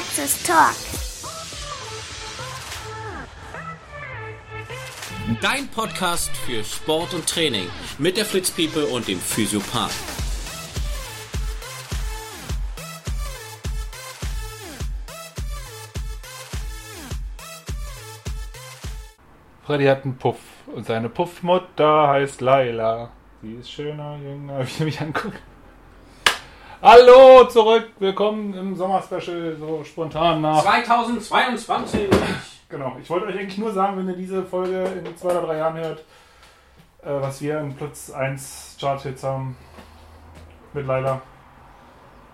Praxis Talk. Dein Podcast für Sport und Training mit der Fritz People und dem Physiopath. Freddy hat einen Puff und seine Puffmutter heißt Laila. Sie ist schöner, jünger, wie er mich anguckt. Hallo, zurück, willkommen im Sommerspecial, so spontan nach. 2022! Genau, ich wollte euch eigentlich nur sagen, wenn ihr diese Folge in zwei oder drei Jahren hört, äh, was wir im Platz 1 Chart-Hits haben mit Laila.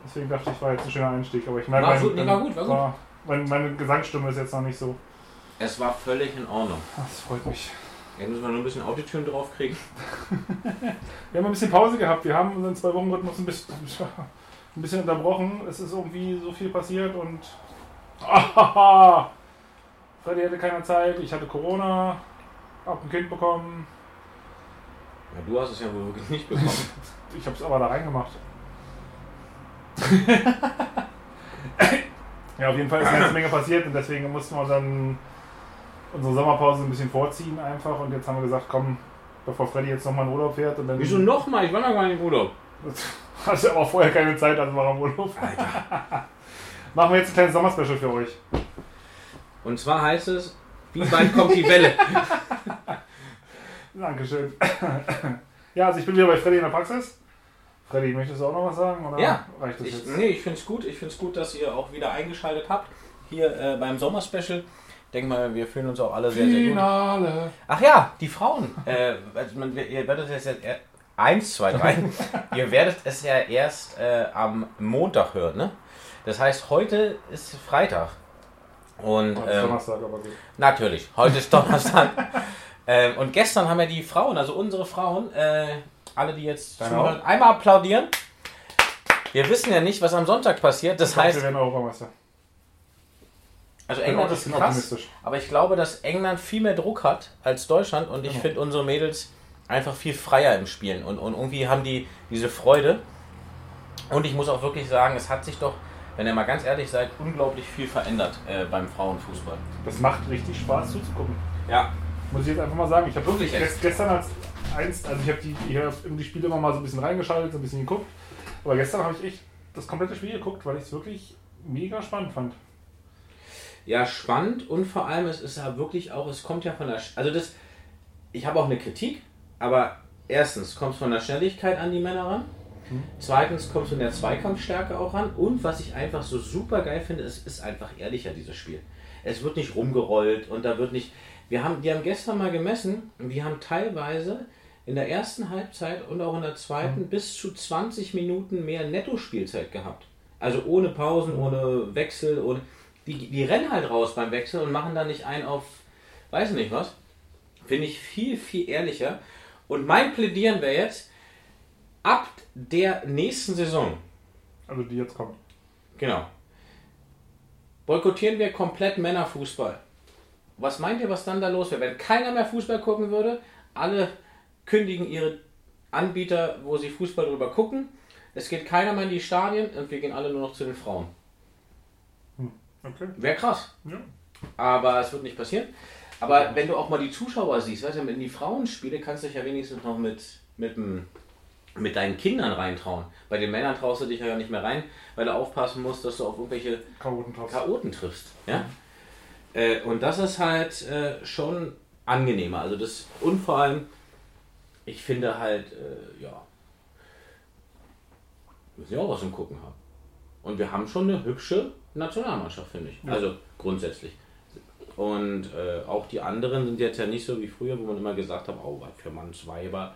Deswegen dachte ich, war jetzt ein schöner Einstieg, aber ich merke, War mein- gut, nee, war gut, war gut. mein- meine Gesangsstimme ist jetzt noch nicht so. Es war völlig in Ordnung. Das freut mich. Jetzt müssen wir nur ein bisschen Autotune draufkriegen. Wir haben ein bisschen Pause gehabt. Wir haben unseren zwei Wochen Rhythmus ein bisschen, ein bisschen unterbrochen. Es ist irgendwie so viel passiert und Ahaha. Freddy hatte keine Zeit. Ich hatte Corona, hab ein Kind bekommen. Ja, du hast es ja wohl wirklich nicht bekommen. Ich habe es aber da reingemacht. ja, auf jeden Fall ist eine ganze Menge passiert und deswegen mussten wir dann unsere Sommerpause ein bisschen vorziehen einfach und jetzt haben wir gesagt, komm, bevor Freddy jetzt nochmal in Urlaub fährt und dann Wieso nochmal? Ich war noch gar nicht im Urlaub. Hatte aber vorher keine Zeit, also war er im Urlaub. Machen wir jetzt ein kleines Sommerspecial für euch. Und zwar heißt es, wie weit kommt die Welle? Dankeschön. ja, also ich bin wieder bei Freddy in der Praxis. Freddy, möchtest du auch noch was sagen? Oder Ja, reicht das Ich, jetzt? nee, ich finde es gut. Ich finde es gut, dass ihr auch wieder eingeschaltet habt. Hier äh, beim Sommerspecial. Ich denke mal, wir fühlen uns auch alle sehr, sehr gut. Finale. Ach ja, die Frauen. äh, also man, ihr werdet es jetzt eins, zwei, drei. ihr werdet es ja erst äh, am Montag hören, ne? Das heißt, heute ist Freitag. Und ist ähm, Donnerstag, aber gut. natürlich, heute ist Donnerstag. ähm, und gestern haben ja die Frauen, also unsere Frauen, äh, alle, die jetzt Deine zuhören, einmal applaudieren. Wir wissen ja nicht, was am Sonntag passiert. Das Ich heißt, wir werden Europameister. also England ist krass. Aber ich glaube, dass England viel mehr Druck hat als Deutschland und ich Genau. finde unsere Mädels einfach viel freier im Spielen und, und irgendwie haben die diese Freude. Und ich muss auch wirklich sagen, es hat sich doch, wenn ihr mal ganz ehrlich seid, unglaublich viel verändert äh, beim Frauenfußball. Das macht richtig Spaß zuzugucken. Ja, Muss ich jetzt einfach mal sagen. Ich habe Wirklich gest- gestern als eins, also ich habe die, ich hab die Spiele immer mal so ein bisschen reingeschaltet, so ein bisschen geguckt. Aber gestern habe ich echt das komplette Spiel geguckt, weil ich es wirklich mega spannend fand. ja, spannend und vor allem, es ist ja wirklich auch, es kommt ja von der, also das, ich habe auch eine Kritik, aber erstens kommt es von der Schnelligkeit an die Männer ran. Zweitens kommt es von der Zweikampfstärke auch ran. Und was ich einfach so super geil finde, es ist einfach ehrlicher, dieses Spiel. Es wird nicht rumgerollt und da wird nicht. Wir haben, die haben gestern mal gemessen, wir haben teilweise in der ersten Halbzeit und auch in der zweiten bis zu 20 Minuten mehr Netto-Spielzeit gehabt. Also ohne Pausen, ohne Wechsel, ohne. Die, die rennen halt raus beim Wechsel und machen da nicht ein auf, weiß nicht was. Finde ich viel, viel ehrlicher. Und mein Plädieren wäre jetzt, ab der nächsten Saison, Also die jetzt kommt. genau, boykottieren wir komplett Männerfußball. Was meint ihr, was dann da los wäre? Wenn keiner mehr Fußball gucken würde, alle kündigen ihre Anbieter, wo sie Fußball drüber gucken. Es geht keiner mehr in die Stadien und wir gehen alle nur noch zu den Frauen. Okay. Wäre krass. Ja. Aber es wird nicht passieren. Aber wenn du auch mal die Zuschauer siehst, weißt du, in die Frauenspiele kannst du dich ja wenigstens noch mit, mit, mit deinen Kindern reintrauen. Bei den Männern traust du dich ja nicht mehr rein, weil du aufpassen musst, dass du auf irgendwelche Chaoten trotz. Chaoten triffst. Ja? Äh, und das ist halt äh, schon angenehmer. Also das und vor allem, ich finde halt, äh, ja, müssen ja auch was zum Gucken haben. Und wir haben schon eine hübsche Nationalmannschaft, finde ich. Also grundsätzlich. Und äh, auch die anderen sind jetzt ja nicht so wie früher, wo man immer gesagt hat, oh, was für Mannsweiber.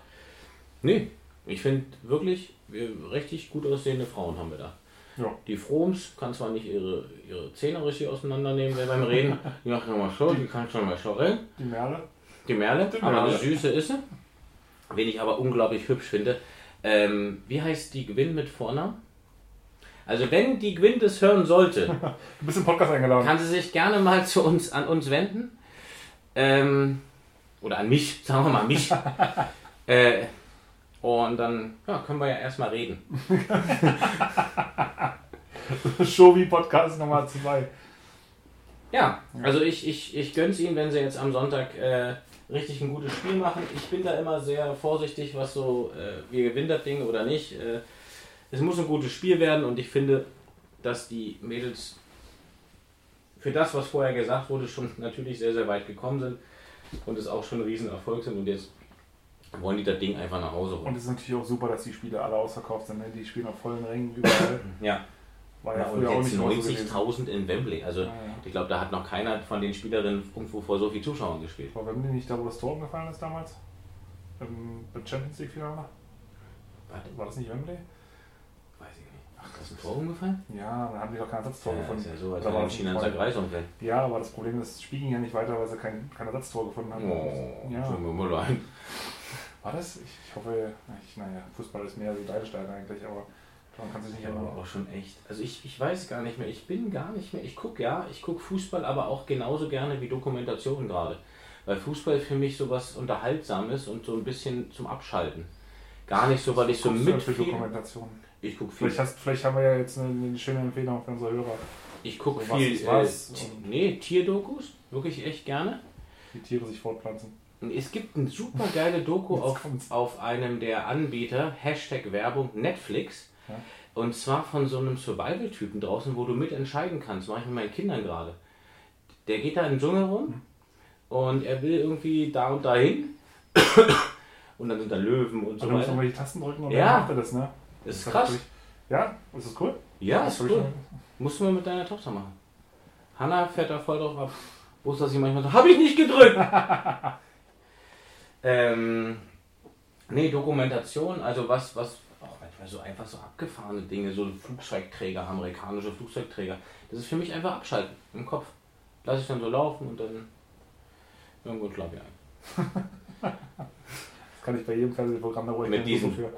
Nee, ich finde wirklich, wir richtig gut aussehende Frauen haben wir da. Ja. Die Froms kann zwar nicht ihre, ihre Zähne richtig auseinandernehmen wenn beim Reden. Die macht immer so, die kann schon mal schorren. Die Merle. Die Merle, Die aber Merle. eine süße ist sie. Wen ich aber unglaublich hübsch finde. Ähm, wie heißt die Gwyn mit Vornamen? Also wenn die Gwyn das hören sollte, Du bist im Podcast eingeladen. kann sie sich gerne mal zu uns, an uns wenden. Ähm, oder an mich, sagen wir mal mich. äh, und dann ja, können wir ja erstmal reden. Show-Podcast Nummer 2. Ja, also ich, ich, ich gönn's ihnen, wenn sie jetzt am Sonntag äh, richtig ein gutes Spiel machen. Ich bin da immer sehr vorsichtig, was so, äh, wir gewinnen das Ding oder nicht. Äh, es muss ein gutes Spiel werden und ich finde, dass die Mädels für das, was vorher gesagt wurde, schon natürlich sehr, sehr weit gekommen sind und es auch schon ein Riesenerfolg sind und jetzt wollen die das Ding einfach nach Hause Und holen. es ist natürlich auch super, dass die Spiele alle ausverkauft sind. Ne? Die spielen auf vollen Rängen überall. Ja, War ja, ja und früher auch jetzt nicht immer so gewesen. 90.000 in Wembley. Also Ja, ja. ich glaube, da hat noch keiner von den Spielerinnen irgendwo vor so vielen Zuschauern gespielt. War Wembley nicht da, wo das Tor umgefallen ist damals? Im, beim Champions League Finale? Warte, War das nicht Wembley? Ach, da ist ein Tor umgefallen? Ja, dann haben die doch kein Ersatztor Ja, gefunden. ist ja so, als Da wenn war ein das China ein ein Kreis umfällt. Ja, aber das Problem ist, ging ja nicht weiter, weil sie kein, kein Ersatztor gefunden haben. Oh, ja. mir mal leid. War das? Ich, ich hoffe, ich, naja, Fußball ist mehr wie Leidestärke eigentlich, aber man kann sich nicht Ja, aber erinnern. auch schon echt. Also ich, ich weiß gar nicht mehr. Ich bin gar nicht mehr. Ich gucke ja, ich gucke Fußball, aber auch genauso gerne wie Dokumentation gerade. Weil Fußball für mich sowas Unterhaltsames und so ein bisschen zum Abschalten. Gar nicht so, weil ich so Guckst du für mitfiel. Dokumentation. Ich gucke viel. Vielleicht, hast, vielleicht haben wir ja jetzt eine, eine schöne Empfehlung für unsere Hörer. Ich gucke so was viel. ist was äh, und- nee, Tierdokus. Wirklich echt gerne. Wie Tiere sich fortpflanzen. Und Es gibt eine super geile Doku auf, auf einem der Anbieter, Hashtag Werbung, Netflix. Ja. Und zwar von so einem Survival-Typen draußen, wo du mitentscheiden kannst. Mache ich mit meinen Kindern gerade. Der geht da im Dschungel rum Hm. und er will irgendwie da und dahin. und dann sind da Löwen und So so du musst weiter. irgendwelche Tasten drücken und Ja. dann macht er das, ne? Das ist krass. Ja, ist das cool? Ja, Das ist cool. Musst du mal mit deiner Tochter machen. Hanna fährt da voll drauf ab. Wo ist das sie manchmal so, hab ich nicht gedrückt! ähm, nee, Dokumentation, also was, was, auch manchmal so einfach so abgefahrene Dinge, so Flugzeugträger, amerikanische Flugzeugträger. Das ist für mich einfach abschalten im Kopf. Lass ich dann so laufen und dann irgendwo schlafe ich ein. Das kann ich bei jedem Fernsehprogramm, da ich Mit diesem- für.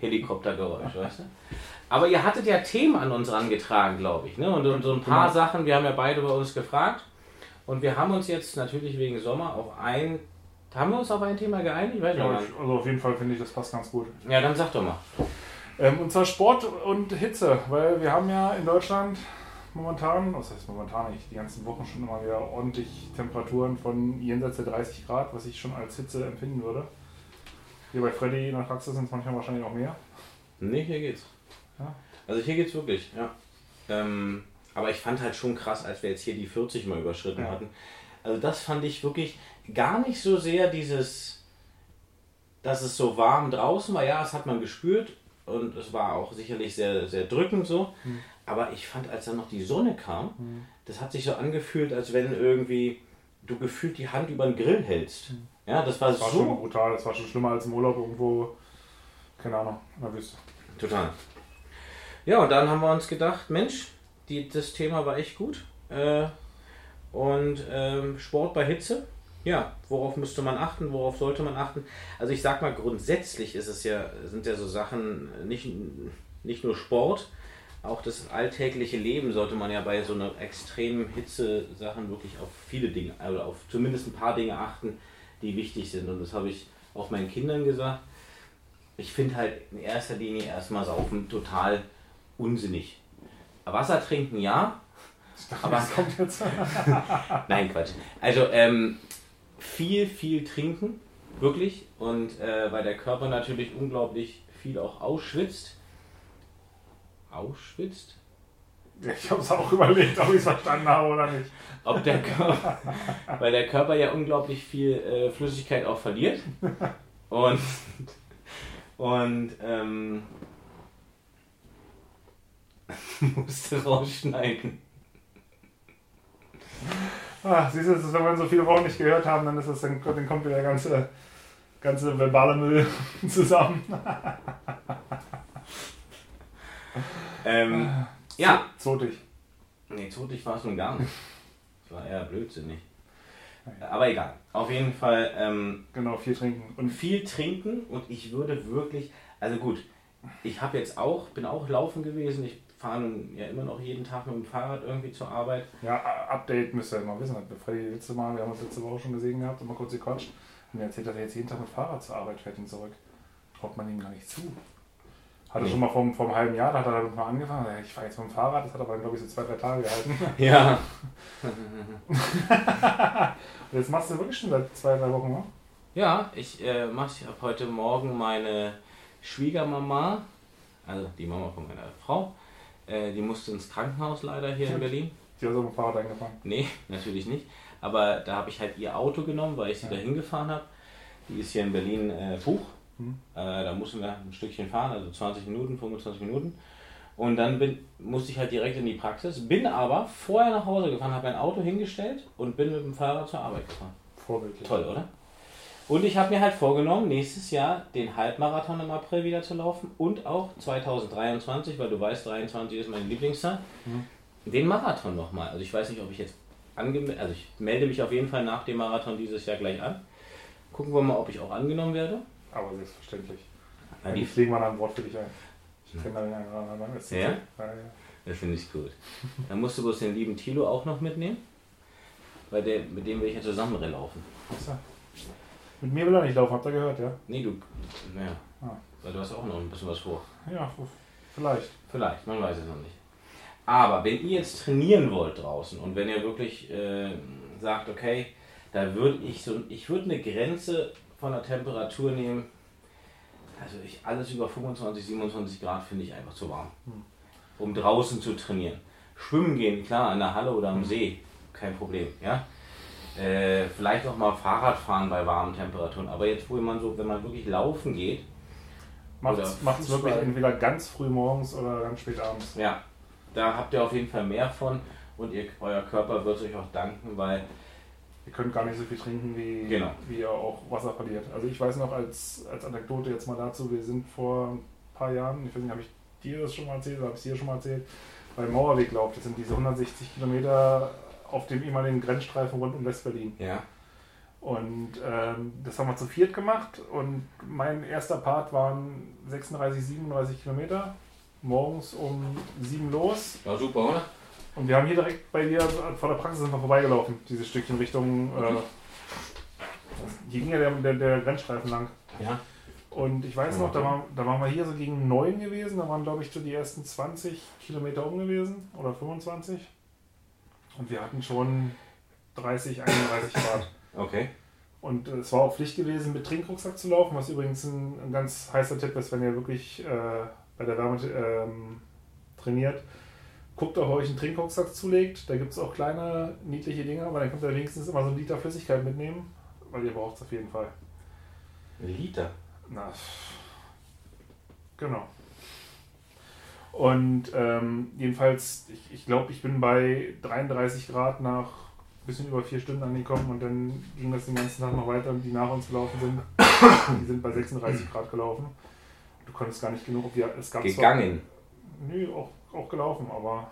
Helikoptergeräusch, weißt du? Aber ihr hattet ja Themen an uns rangetragen, glaube ich. Ne? Und, und so ein paar Genau. Sachen, wir haben ja beide bei uns gefragt. Und wir haben uns jetzt natürlich wegen Sommer auf ein. Haben wir uns auf ein Thema geeinigt? Weiß Ja, nicht. ich- also auf jeden Fall finde ich, das passt ganz gut. Ja, dann sag doch mal. Ähm, und zwar Sport und Hitze, weil wir haben ja in Deutschland momentan, was heißt momentan eigentlich, die ganzen Wochen schon immer wieder ordentlich Temperaturen von jenseits der 30 Grad, was ich schon als Hitze empfinden würde. Hier bei Freddy in der Praxis sind es manchmal wahrscheinlich auch mehr. Nee, hier geht's. Ja. Also hier geht's wirklich, ja. Ähm, aber ich fand halt schon krass, als wir jetzt hier die 40 mal überschritten Ja. hatten. Also das fand ich wirklich gar nicht so sehr dieses, dass es so warm draußen war. Ja, das hat man gespürt und es war auch sicherlich sehr, sehr drückend so. Hm. Aber ich fand, als dann noch die Sonne kam, das hat sich so angefühlt, als wenn irgendwie du gefühlt die Hand über den Grill hältst. Ja, das war. Das war schon so brutal, das war schon schlimmer als im Urlaub irgendwo, keine Ahnung, in der Wüste. Total. Ja, und dann haben wir uns gedacht, Mensch, die, das Thema war echt gut. Äh, und ähm, Sport bei Hitze, ja, worauf müsste man achten, worauf sollte man achten? Also ich sag mal, grundsätzlich ist es ja, sind ja so Sachen, nicht, nicht nur Sport, auch das alltägliche Leben sollte man ja bei so einer extremen Hitze Sachen wirklich auf viele Dinge, also auf zumindest ein paar Dinge achten, die wichtig sind. Und das habe ich auch meinen Kindern gesagt ich finde halt in erster Linie erstmal Saufen total unsinnig. Wasser trinken ja, dachte, Aber- das kommt jetzt. nein Quatsch. Also ähm, viel, viel trinken, wirklich. Und äh, weil der Körper natürlich unglaublich viel auch ausschwitzt. Ausschwitzt? Ich habe es auch überlegt, ob ich es verstanden habe oder nicht. Ob der Körper, weil der Körper ja unglaublich viel äh, Flüssigkeit auch verliert. Und, und ähm, musste rausschneiden. Ah, siehst du, ist, wenn wir so viele Wochen nicht gehört haben, dann ist das dann, dann kommt wieder der ganze, ganze verbale Müll zusammen. Ähm, ja. Zotig. Nee, zotig war es nun gar nicht. Das war eher blödsinnig. Aber egal. Auf jeden Fall ähm, Genau, viel trinken. Und viel trinken und ich würde wirklich, also gut, ich habe jetzt auch, bin auch laufen gewesen. Ich fahre nun ja immer noch jeden Tag mit dem Fahrrad irgendwie zur Arbeit. ja, Update müsst ihr mal wissen. Freddy letzte Mal, wir haben uns letzte Woche schon gesehen gehabt und mal kurz gequatscht. Und er erzählt, dass er jetzt jeden Tag mit Fahrrad zur Arbeit fährt und zurück. Traut man ihm gar nicht zu. Hatte Nee. schon mal vor, einem halben Jahr, da hat er damit mal angefangen. Ja, Ich fahre jetzt mit dem Fahrrad, das hat aber, glaube ich, so zwei, drei Tage gehalten. Ja. Und jetzt machst du wirklich schon seit zwei, drei Wochen, ne? Ja, ich äh, mache ich habe heute Morgen meine Schwiegermama, also die Mama von meiner Frau, äh, die musste ins Krankenhaus leider hier in Berlin. Die hat so mit dem Fahrrad eingefahren. Nee, natürlich nicht. Aber da habe ich halt ihr Auto genommen, weil ich sie Ja. dahin gefahren habe. Die ist hier in Berlin äh, Buch. Mhm. Äh, da mussten wir ein Stückchen fahren, also 20 Minuten, 25 Minuten. Und dann bin, musste ich halt direkt in die Praxis, bin aber vorher nach Hause gefahren, habe mein Auto hingestellt und bin mit dem Fahrrad zur Arbeit gefahren. Vorbildlich. Toll, oder? Und ich habe mir halt vorgenommen, nächstes Jahr den Halbmarathon im April wieder zu laufen und auch 2023, weil du weißt, 23 ist meine Lieblingszahl, Mhm. den Marathon nochmal. Also ich weiß nicht, ob ich jetzt angemeldet, also ich melde mich auf jeden Fall nach dem Marathon dieses Jahr gleich an. Gucken wir mal, ob ich auch angenommen werde. Aber selbstverständlich. Ja, Die wir dann ein Wort für dich ein. Ich kenne da den einen oder anderen. Ist das Ja? Ja, ja. das finde ich gut. Dann musst du bloß den lieben Tilo auch noch mitnehmen, weil der, mit dem will ich ja zusammen laufen. So. Mit mir will er nicht laufen, habt ihr gehört, ja? Nee, du, naja, Ah. weil du hast auch noch ein bisschen was vor. Ja, vielleicht. Vielleicht, man weiß es noch nicht. Aber wenn ihr jetzt trainieren wollt draußen und wenn ihr wirklich äh, sagt, okay, da würde ich so, ich würde eine Grenze von der Temperatur nehmen. Also ich alles über 25, 27 Grad finde ich einfach zu warm, Hm. um draußen zu trainieren. Schwimmen gehen, klar, in der Halle oder am See, kein Problem, ja. Äh, vielleicht auch mal Fahrrad fahren bei warmen Temperaturen. Aber jetzt, wo man so, wenn man wirklich laufen geht, Oder macht's wirklich entweder ganz früh morgens oder ganz spät abends. Ja, da habt ihr auf jeden Fall mehr von und ihr, euer Körper wird es euch auch danken, weil Ihr könnt gar nicht so viel trinken, wie, Genau. wie ihr auch Wasser verliert. Also ich weiß noch als, als Anekdote jetzt mal dazu, wir sind vor ein paar Jahren, ich weiß nicht, habe ich dir das schon mal erzählt oder habe ich es dir schon mal erzählt, beim Mauerweglauf, das sind diese 160 Kilometer auf dem ehemaligen Grenzstreifen rund um Westberlin. ja, Und ähm, das haben wir zu viert gemacht und mein erster Part waren 36, 37 Kilometer. Morgens um 7 los. war super, oder? Und wir haben hier direkt bei dir vor der Praxis sind wir vorbeigelaufen, dieses Stückchen Richtung. Äh, hier ging ja der, der, der Grenzstreifen lang. Ja. Und ich weiß noch, da, war, da waren wir hier so gegen 9 gewesen, da waren glaube ich so die ersten 20 Kilometer um gewesen oder 25. Und wir hatten schon 30, 31 Grad. Okay. Und äh, es war auch Pflicht gewesen, mit Trinkrucksack zu laufen, was übrigens ein, ein ganz heißer Tipp ist, wenn ihr wirklich äh, bei der Wärme ähm, trainiert. Guckt, ob ihr euch einen Trinkrucksack zulegt. Da gibt es auch kleine, niedliche Dinge, aber dann könnt ihr wenigstens immer so einen Liter Flüssigkeit mitnehmen, weil ihr braucht es auf jeden Fall. Ein Liter. Na, genau. Und ähm, jedenfalls, ich, ich glaube, ich bin bei 33 Grad nach ein bisschen über vier Stunden angekommen und dann ging das den ganzen Tag noch weiter und die nach uns gelaufen sind, die sind bei 36 Grad gelaufen. Du konntest gar nicht genug, wir, es gab zwar- Gegangen. Nö, auch, auch gelaufen, aber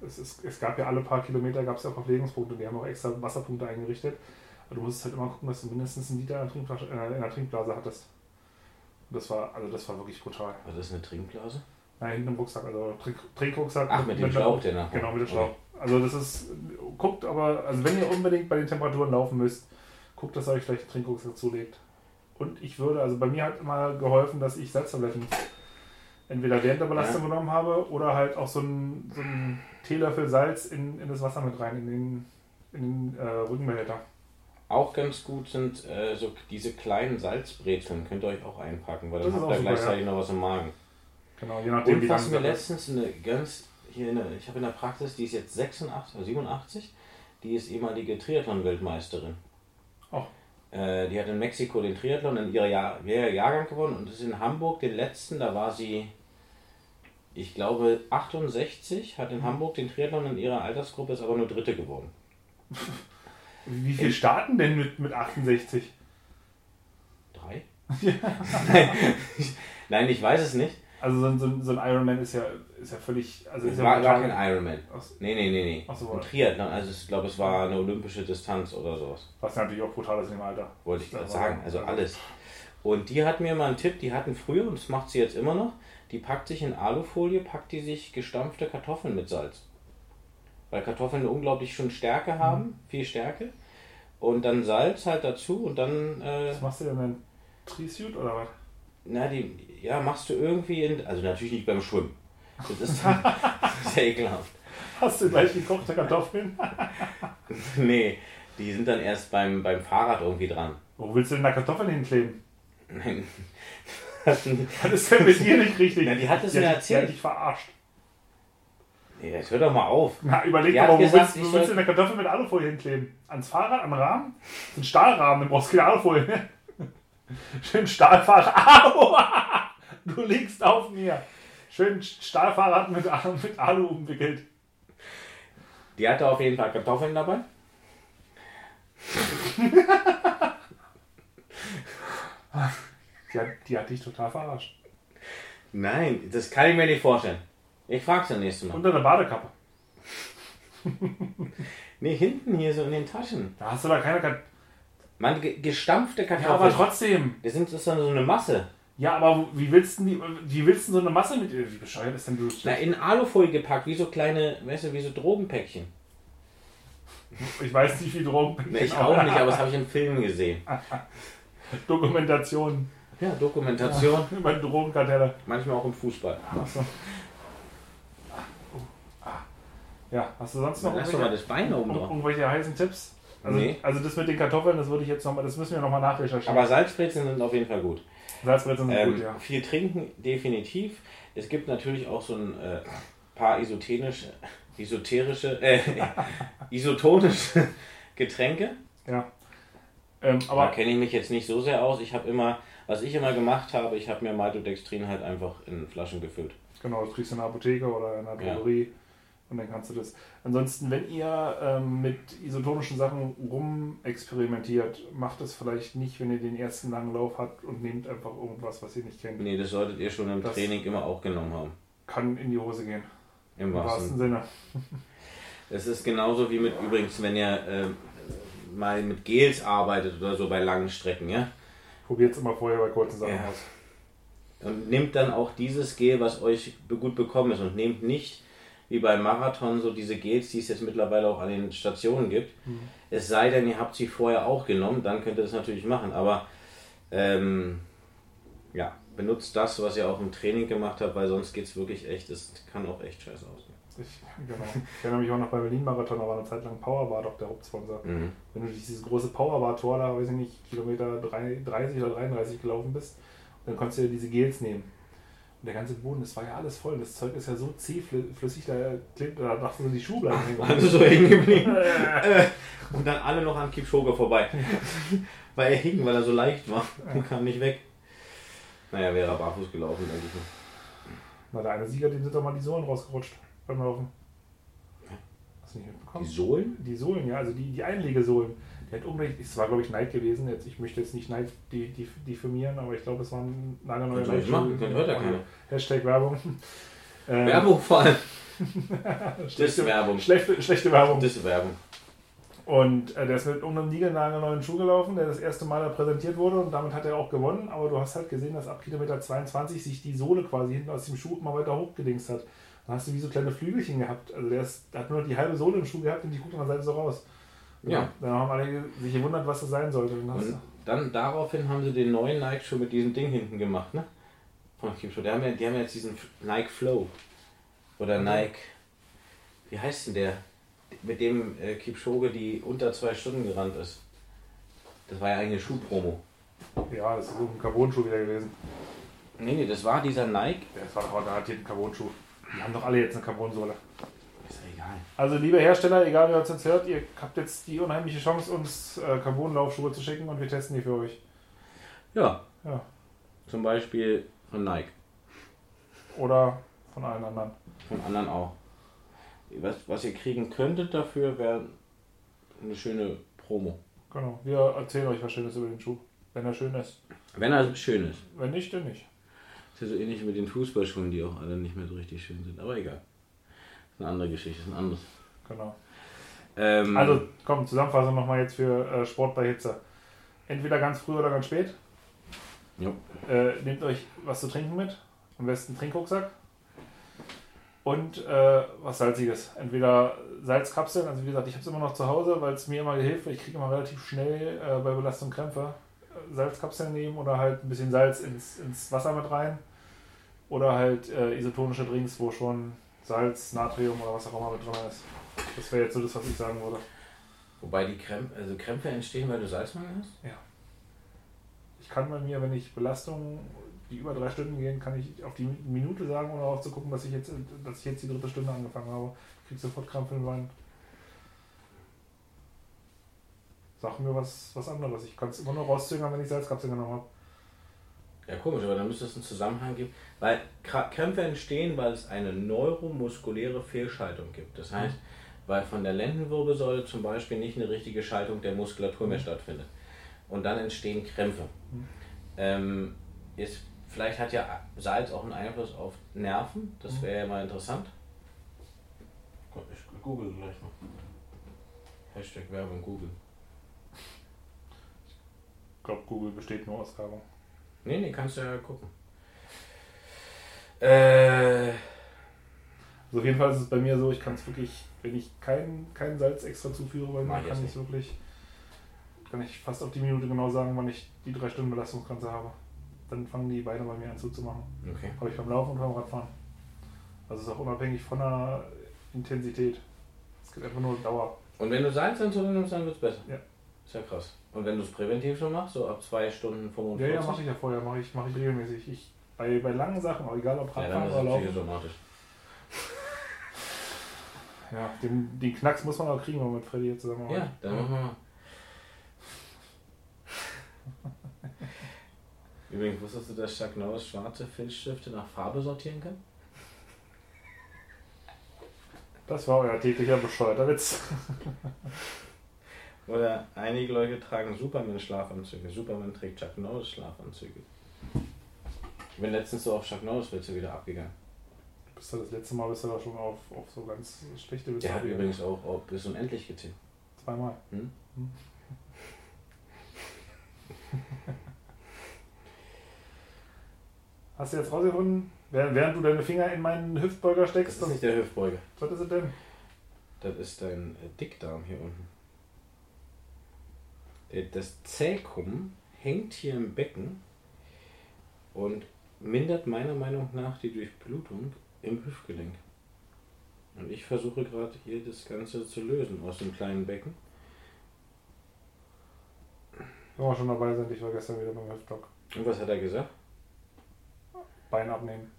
es, ist, es gab ja alle paar Kilometer gab es ja Verpflegungspunkte, die haben auch extra Wasserpunkte eingerichtet. Aber du musstest halt immer gucken, dass du mindestens einen Liter in der, Trinkflasche, äh, in der Trinkblase hattest. Und das war, also das war wirklich brutal. Was ist eine Trinkblase? Nein, hinten im Rucksack, also Trink, Trinkrucksack. Ach, mit dem Schlauch, der nach Genau, mit dem Schlauch. Also das ist, guckt aber, also wenn ihr unbedingt bei den Temperaturen laufen müsst, guckt, dass ihr euch vielleicht einen Trinkrucksack zulegt. Und ich würde, also bei mir hat immer geholfen, dass ich Salztabletten entweder während der Belastung genommen habe oder halt auch so einen, so einen Teelöffel Salz in, in das Wasser mit rein, in den, in den äh, Rückenbehälter. Auch ganz gut sind äh, so diese kleinen Salzbrezeln, könnt ihr euch auch einpacken, weil dann habt ihr gleichzeitig noch was im Magen. Genau, je nachdem, Und was lang mir letztens eine ganz, hier eine, ich habe in der Praxis, die ist jetzt 86 oder 87, die ist ehemalige Triathlon-Weltmeisterin. Äh, die hat in Mexiko den Triathlon in ihrer Jahr, ihrer Jahrgang gewonnen und ist in Hamburg den letzten, da war sie, ich glaube 68, hat in Hamburg den Triathlon in ihrer Altersgruppe, ist aber nur Dritte geworden. Wie viel starten denn mit, mit 68? Drei? Ich- Nein, ich weiß es nicht. Also so ein, so ein, so ein Ironman ist ja, ist ja völlig. Also ist Es ja war gar kein Ironman. Ach, Nee, nee, nee, nee. Ach so, Ein war- Triathlon, also ich glaube, es war eine olympische Distanz oder sowas. Was natürlich auch brutal ist in dem Alter. Wollte ich gerade sagen, war- also alles. Und die hat mir mal einen Tipp, die hatten früher, und das macht sie jetzt immer noch, die packt sich in Alufolie, packt die sich gestampfte Kartoffeln mit Salz. Weil Kartoffeln eine unglaublich schön Stärke haben, viel Stärke. Und dann Salz halt dazu und dann, äh, Was machst du denn? Trisuit oder was? Na, die, ja, machst du irgendwie, in, also natürlich nicht beim Schwimmen. Das ist sehr ekelhaft. Hast du gleich gekochte Kartoffeln? nee, die sind dann erst beim, beim Fahrrad irgendwie dran. Wo willst du denn da Kartoffeln hinkleben? Nein. Das ist ja mit dir nicht richtig. Na, die hat es mir erzählt. Die hat dich verarscht. Nee, jetzt hör doch mal auf. Na, überleg Die doch mal, wo gesagt, willst, wo willst du denn eine Kartoffel mit Alufolie hinkleben? Ans Fahrrad, am Rahmen? Ein Stahlrahmen, dann brauchst du keine Alufolie. Schön Stahlfahrrad. Au! Du liegst auf mir. Schön Stahlfahrrad mit, Alu- mit Alu umwickelt. Die hatte auf jeden Fall Kartoffeln dabei. Die hat, die hat dich total verarscht. Nein, das kann ich mir nicht vorstellen. Ich frag's das nächste Mal. Unter der Badekappe. Nee, hinten hier so in den Taschen. Da hast du da keine Kartoffeln. Man, ge- gestampfte Ja, aber Kartoffeln. trotzdem. das, ist dann so eine Masse. Ja, aber wie willst du die, wie willst du so eine Masse mit. Wie bescheuert ist denn du? Na, in Alufolie gepackt, wie so kleine, weißt du, wie so Drogenpäckchen. Ich weiß nicht, wie Drogen. Nee, ich auch nicht, aber das habe ich im Film gesehen. Dokumentation Ja, Dokumentation. über Drogenkartelle. Manchmal auch im Fußball. Achso. Ja, hast du sonst noch Lass doch mal das Bein oben drauf. irgendwelche heißen Tipps? Also, Nee. also das mit den Kartoffeln, das würde ich jetzt noch mal, das müssen wir nochmal nachrecherchieren. Aber Salzbrezeln sind auf jeden Fall gut. Salzbrezeln sind Ähm, gut, ja. Viel trinken, definitiv. Es gibt natürlich auch so ein äh, paar isotenische, esoterische, äh, isotonische Getränke. ja. Ähm, Da aber kenne ich mich jetzt nicht so sehr aus. Ich habe immer, was ich immer gemacht habe, ich habe mir Maltodextrin halt einfach in Flaschen gefüllt. genau, das kriegst du in der Apotheke oder in der Ja. Und dann kannst du das. Ansonsten, wenn ihr ähm, mit isotonischen Sachen rumexperimentiert, macht es vielleicht nicht, wenn ihr den ersten langen Lauf habt und nehmt einfach irgendwas, was ihr nicht kennt. Nee, das solltet ihr schon im Das- Training immer auch genommen haben. Kann in die Hose gehen. Im Im wahrsten. Sinne. Es ist genauso wie mit übrigens, wenn ihr ähm, mal mit Gels arbeitet oder so bei langen Strecken, ja. Probiert es immer vorher bei kurzen Sachen Ja. aus. Und nehmt dann auch dieses Gel, was euch gut bekommen ist und nehmt nicht wie beim Marathon so diese Gels, die es jetzt mittlerweile auch an den Stationen gibt. Es sei denn, ihr habt sie vorher auch genommen, dann könnt ihr das natürlich machen. Aber ähm, ja, benutzt das, was ihr auch im Training gemacht habt, weil sonst geht es wirklich echt, es kann auch echt scheiße aussehen. Ich, genau. ich erinnere mich auch noch bei Berlin-Marathon, da war eine Zeit lang Powerbar doch der Hauptsponsor. Mhm. Wenn du dieses große Powerbar-Tor da, weiß ich nicht, Kilometer 3, 30 oder 33 gelaufen bist, dann konntest du ja diese Gels nehmen. Der ganze Boden, das war ja alles voll. Das Zeug ist ja so zähflüssig, da, klebt- da dachten sie, die Schuhe bleiben hängen. Also so hängen geblieben. Äh, Und dann alle noch an Kipchoge vorbei. weil er hing, weil er so leicht war und kam nicht weg. Naja, wäre er barfuß gelaufen, denke ich. mal. Na, der eine Sieger, dem sind doch mal die Sohlen rausgerutscht beim Laufen. Hast du nicht Die mitbekommen? Sohlen? Die Sohlen, ja, also die, die Einlegesohlen. Der hat unbedingt, es war glaube ich Neid gewesen, jetzt, ich möchte jetzt nicht Neid die, die, diffamieren, aber ich glaube es waren Könnt ihr euch machen, könnt- hört ja keiner. Hashtag Werbung. Ähm, Werbung vor allem. Schlechte, Werbung. Schlechte, schlechte Werbung. Das Werbung. Und äh, der ist mit irgendeinem niegelnagelneuen Schuh gelaufen, der das erste Mal da präsentiert wurde und damit hat er auch gewonnen. Aber du hast halt gesehen, dass ab Kilometer 22 sich die Sohle quasi hinten aus dem Schuh immer weiter hochgedingst hat. Dann hast du wie so kleine Flügelchen gehabt. Also der, ist, der hat nur die halbe Sohle im Schuh gehabt und die guckt an der Seite so raus. Ja. Dann haben alle sich gewundert, was das sein sollte. Und dann daraufhin haben sie den neuen Nike schon mit diesem Ding hinten gemacht, ne? Von Kipchoge. Die haben, ja, die haben jetzt diesen Nike Flow. Oder Nike. Wie heißt denn der? Mit dem äh, Kipchoge, die unter zwei Stunden gerannt ist. Das war ja eine Schuhpromo. ja, das ist so ein Carbon-Schuh wieder gewesen. Nee, nee, das war dieser Nike. Das war doch garantiert ein Carbon-Schuh. Die haben doch alle jetzt eine Carbon-Sohle. Also liebe Hersteller, egal wer uns jetzt hört, ihr habt jetzt die unheimliche Chance, uns äh, Carbon-Laufschuhe zu schicken und wir testen die für euch. Ja, Ja. zum Beispiel von Nike. Oder von allen anderen. Von anderen auch. Was, was ihr kriegen könntet dafür, wäre eine schöne Promo. Genau. Wir erzählen euch was Schönes über den Schuh. Wenn er schön ist. Wenn er schön ist. Wenn nicht, dann nicht. ist ja so ähnlich mit den Fußballschuhen, die auch alle nicht mehr so richtig schön sind. Aber egal. Eine andere Geschichte, ein anderes. Genau. Ähm, Also, komm, Zusammenfassung nochmal jetzt für äh, Sport bei Hitze. Entweder ganz früh oder ganz spät. Jo. Äh, nehmt euch was zu trinken mit. Am besten einen Trinkrucksack. Und äh, was Salziges. Entweder Salzkapseln, also wie gesagt, ich habe es immer noch zu Hause, weil es mir immer hilft. weil Ich kriege immer relativ schnell äh, bei Belastung Krämpfe. Salzkapseln nehmen oder halt ein bisschen Salz ins, ins Wasser mit rein. Oder halt äh, isotonische Drinks, wo schon Salz, Natrium oder was auch immer mit drin ist. Das wäre jetzt so das, was ich sagen würde. Wobei die Krämpfe, also Krämpfe entstehen, weil du Salzmangel hast? Ja. Ich kann bei mir, wenn ich Belastungen, die über drei Stunden gehen, kann ich auf die Minute sagen, ohne darauf zu gucken, dass ich jetzt, dass ich jetzt die dritte Stunde angefangen habe. Ich krieg sofort Krampf im Bein. Sag mir was, was anderes. Ich kann es immer nur rauszögern, wenn ich Salzkapseln genommen habe. Ja, komisch, aber dann müsste es einen Zusammenhang geben. Weil Krämpfe entstehen, weil es eine neuromuskuläre Fehlschaltung gibt. Das heißt, weil von der Lendenwirbelsäule zum Beispiel nicht eine richtige Schaltung der Muskulatur mehr stattfindet. Und dann entstehen Krämpfe. Mhm. Ähm, ist, vielleicht hat ja Salz auch einen Einfluss auf Nerven. Das Mhm. wäre ja mal interessant. Ich google gleich mal. Hashtag Werbung Google. Ich glaube, Google besteht nur aus Werbung. Nee, nee, kannst du ja gucken. Äh, Also auf jeden Fall ist es bei mir so, ich kann es wirklich, wenn ich kein, kein Salz extra zuführe, bei Mach mir kann ich wirklich, kann ich fast auf die Minute genau sagen, wann ich die drei Stunden Belastungsgrenze habe. Dann fangen die Beine bei mir an zuzumachen. okay. Habe ich beim Laufen und beim Radfahren. Also es ist auch unabhängig von der Intensität. Es geht einfach nur Dauer. Und wenn du Salz dann dir nimmst, dann wird es besser. Ja. Ist ja krass. Und wenn du es präventiv schon machst, so ab 2 Stunden Ja, 45? ja, mache ich ja vorher, mache ich, mach ich regelmäßig. Ich, bei, bei langen Sachen, auch egal ob Ja, Radfahren ist oder Laufen. psychosomatisch. Ja, den, den Knacks muss man auch kriegen, wenn man mit Freddy hier zusammen Ja, dann machen wir mal. Übrigens, wusstest du, dass Chuck Norris schwarze Filzstifte nach Farbe sortieren kann? Das war euer täglicher bescheuerter Witz. Oder einige Leute tragen Superman-Schlafanzüge. Superman trägt Chuck Norris-Schlafanzüge. Ich bin letztens so auf Chuck Norris-Witze wieder abgegangen. Bist du das letzte Mal bist du da schon auf, auf so ganz schlechte Witze Der hat übrigens auch, auch bis unendlich gezählt. Zweimal. Hm? Hm. Hast du jetzt rausgefunden, während, während du deine Finger in meinen Hüftbeuger Das steckst, ist das, nicht der Hüftbeuger. was ist es denn? Das ist dein äh, Dickdarm hier unten. Der- Das Zäkum hängt hier im Becken und mindert meiner Meinung nach die Durchblutung im Hüftgelenk. Und ich versuche gerade hier das Ganze zu lösen aus dem kleinen Becken. Wenn wir schon dabei sind, ich war gestern wieder beim Hüftblock. Und was hat er gesagt? Bein abnehmen.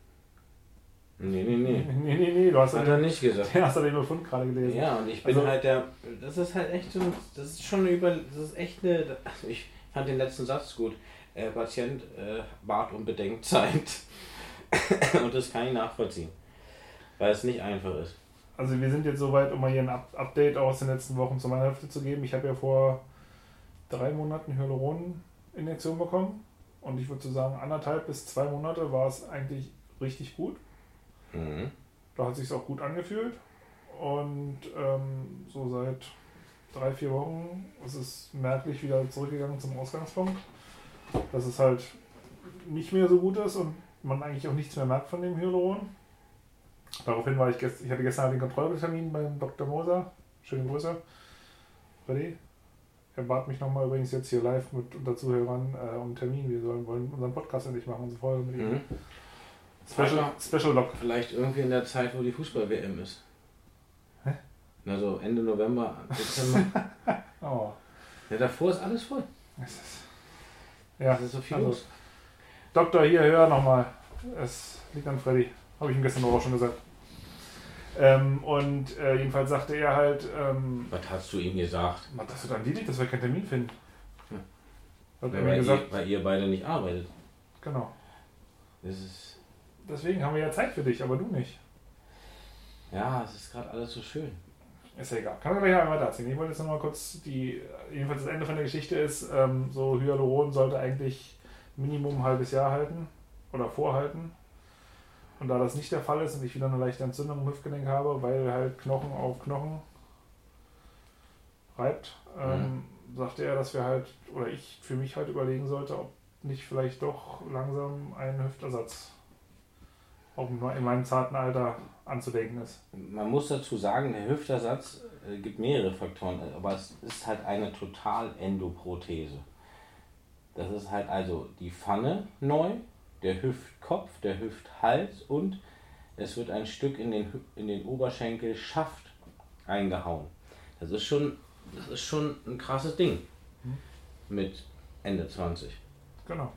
Nee, nee, nee. Nee, nee, nee, du hast ja Hat er den, nicht gesagt. den hast du den Befund gerade gelesen. Ja, und ich bin Also- halt der. Das ist halt echt so. Das ist schon eine über. Das ist echt eine. Also ich fand den letzten Satz gut. Äh, Patient äh, bat um Bedenkzeit. und das kann ich nachvollziehen. Weil es nicht einfach ist. Also wir sind jetzt soweit, um mal hier ein Up Update aus den letzten Wochen zu meiner Hüfte zu geben. Ich habe ja vor drei Monaten Hyaluron-Injektion bekommen. Und ich würde so sagen, anderthalb bis zwei Monate war es eigentlich richtig gut. Mhm. Da hat sich auch gut angefühlt. Und ähm, so seit drei, vier Wochen ist es merklich wieder zurückgegangen zum Ausgangspunkt. Dass es halt nicht mehr so gut ist und man eigentlich auch nichts mehr merkt von dem Hyaluron. Daraufhin war ich gestern, ich hatte gestern halt den Kontrolltermin beim Dr. Moser. Schöne Grüße. Ready? Er bat mich nochmal übrigens jetzt hier live mit unter Zuhörern äh, um einen Termin. Wir sollen, wollen unseren Podcast endlich machen, unsere Folge mit ihm. Mhm. Special, Special Lock. Vielleicht irgendwie in der Zeit, wo die Fußball-WM ist. Hä? Na so Ende November, Dezember. Oh. ja, davor ist alles voll. Es ist, ja, Es ist so viel also, los. Doktor, hier, hör nochmal. Es liegt an Freddy. Habe ich ihm gestern auch schon gesagt. Ähm, und äh, jedenfalls sagte er halt, ähm, Was hast du ihm gesagt? "Ma, das wird an dir liegt, dass wir keinen Termin finden. Ja. Hat er Weil, mir weil, gesagt, ihr, weil ihr beide nicht arbeitet. genau. Das ist. Deswegen haben wir ja Zeit für dich, aber du nicht. Ja, es ist gerade alles so schön. Ist ja egal. Kann man gleich einmal weiter erzählen. Ich wollte jetzt nochmal kurz die, jedenfalls das Ende von der Geschichte ist, ähm, so Hyaluron sollte eigentlich Minimum ein halbes Jahr halten oder vorhalten. Und da das nicht der Fall ist und ich wieder eine leichte Entzündung im Hüftgelenk habe, weil halt Knochen auf Knochen reibt, ähm, sagte er, dass wir halt, oder ich für mich halt überlegen sollte, ob nicht vielleicht doch langsam ein Hüftersatz auch in meinem zarten Alter anzudenken ist. Man muss dazu sagen, der Hüftersatz äh, gibt mehrere Faktoren, aber es ist halt eine Total-Endoprothese. Das ist halt also die Pfanne neu, der Hüftkopf, der Hüfthals und es wird ein Stück in den, in den Oberschenkel Schaft eingehauen. Das ist schon, das ist schon ein krasses Ding. Mit Ende 20. Genau.